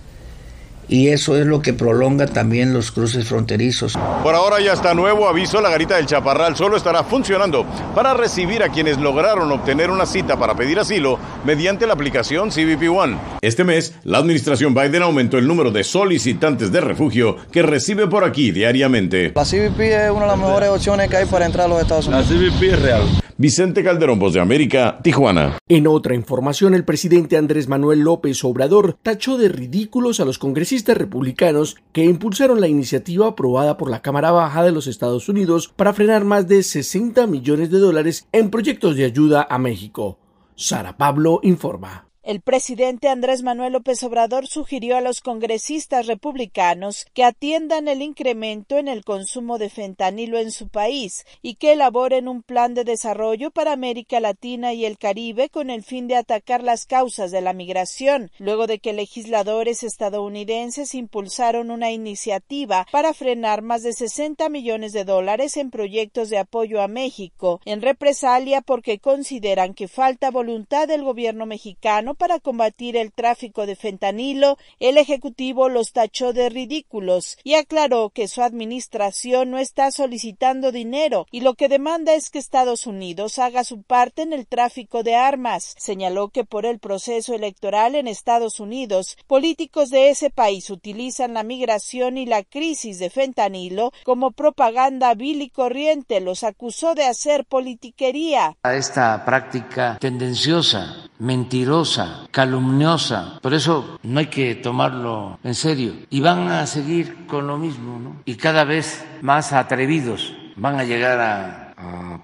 y eso es lo que prolonga también los cruces fronterizos. Por ahora ya está nuevo aviso, la garita del Chaparral solo estará funcionando para recibir a quienes lograron obtener una cita para pedir asilo mediante la aplicación CBP One. Este mes, la administración Biden aumentó el número de solicitantes de refugio que recibe por aquí diariamente. La CBP es una de las mejores opciones que hay para entrar a los Estados Unidos. La CBP es real. Vicente Calderón, Voz de América, Tijuana. En otra información, el presidente Andrés Manuel López Obrador tachó de ridículos a los congresistas republicanos que impulsaron la iniciativa aprobada por la Cámara Baja de los Estados Unidos para frenar más de 60 millones de dólares en proyectos de ayuda a México. Sara Pablo informa. El presidente Andrés Manuel López Obrador sugirió a los congresistas republicanos que atiendan el incremento en el consumo de fentanilo en su país y que elaboren un plan de desarrollo para América Latina y el Caribe con el fin de atacar las causas de la migración, luego de que legisladores estadounidenses impulsaron una iniciativa para frenar más de 60 millones de dólares en proyectos de apoyo a México, en represalia porque consideran que falta voluntad del gobierno mexicano para combatir el tráfico de fentanilo, el Ejecutivo los tachó de ridículos y aclaró que su administración no está solicitando dinero y lo que demanda es que Estados Unidos haga su parte en el tráfico de armas. Señaló que por el proceso electoral en Estados Unidos, políticos de ese país utilizan la migración y la crisis de fentanilo como propaganda vil y corriente. Los acusó de hacer politiquería. A esta práctica tendenciosa, mentirosa, calumniosa. Por eso no hay que tomarlo en serio. Y van a seguir con lo mismo, ¿no? Y cada vez más atrevidos van a llegar a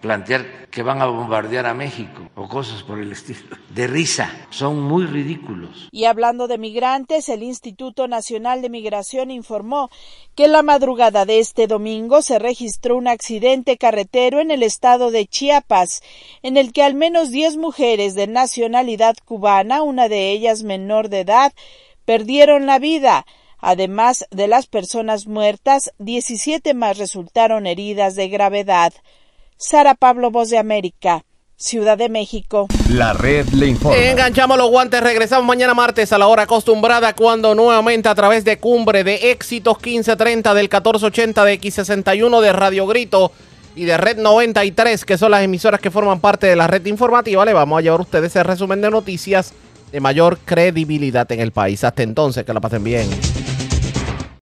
plantear que van a bombardear a México o cosas por el estilo. De risa, son muy ridículos. Y hablando de migrantes, el Instituto Nacional de Migración informó que la madrugada de este domingo se registró un accidente carretero en el estado de Chiapas, en el que al menos 10 mujeres de nacionalidad cubana, una de ellas menor de edad, perdieron la vida. Además de las personas muertas, 17 más resultaron heridas de gravedad. Sara Pablo, Voz de América. Ciudad de México. La red le informa. Enganchamos los guantes, regresamos mañana martes a la hora acostumbrada cuando nuevamente a través de Cumbre de Éxitos 1530 del 1480 de X61 de Radio Grito y de Red 93, que son las emisoras que forman parte de la red informativa, le vamos a llevar a ustedes el resumen de noticias de mayor credibilidad en el país. Hasta entonces, que la pasen bien.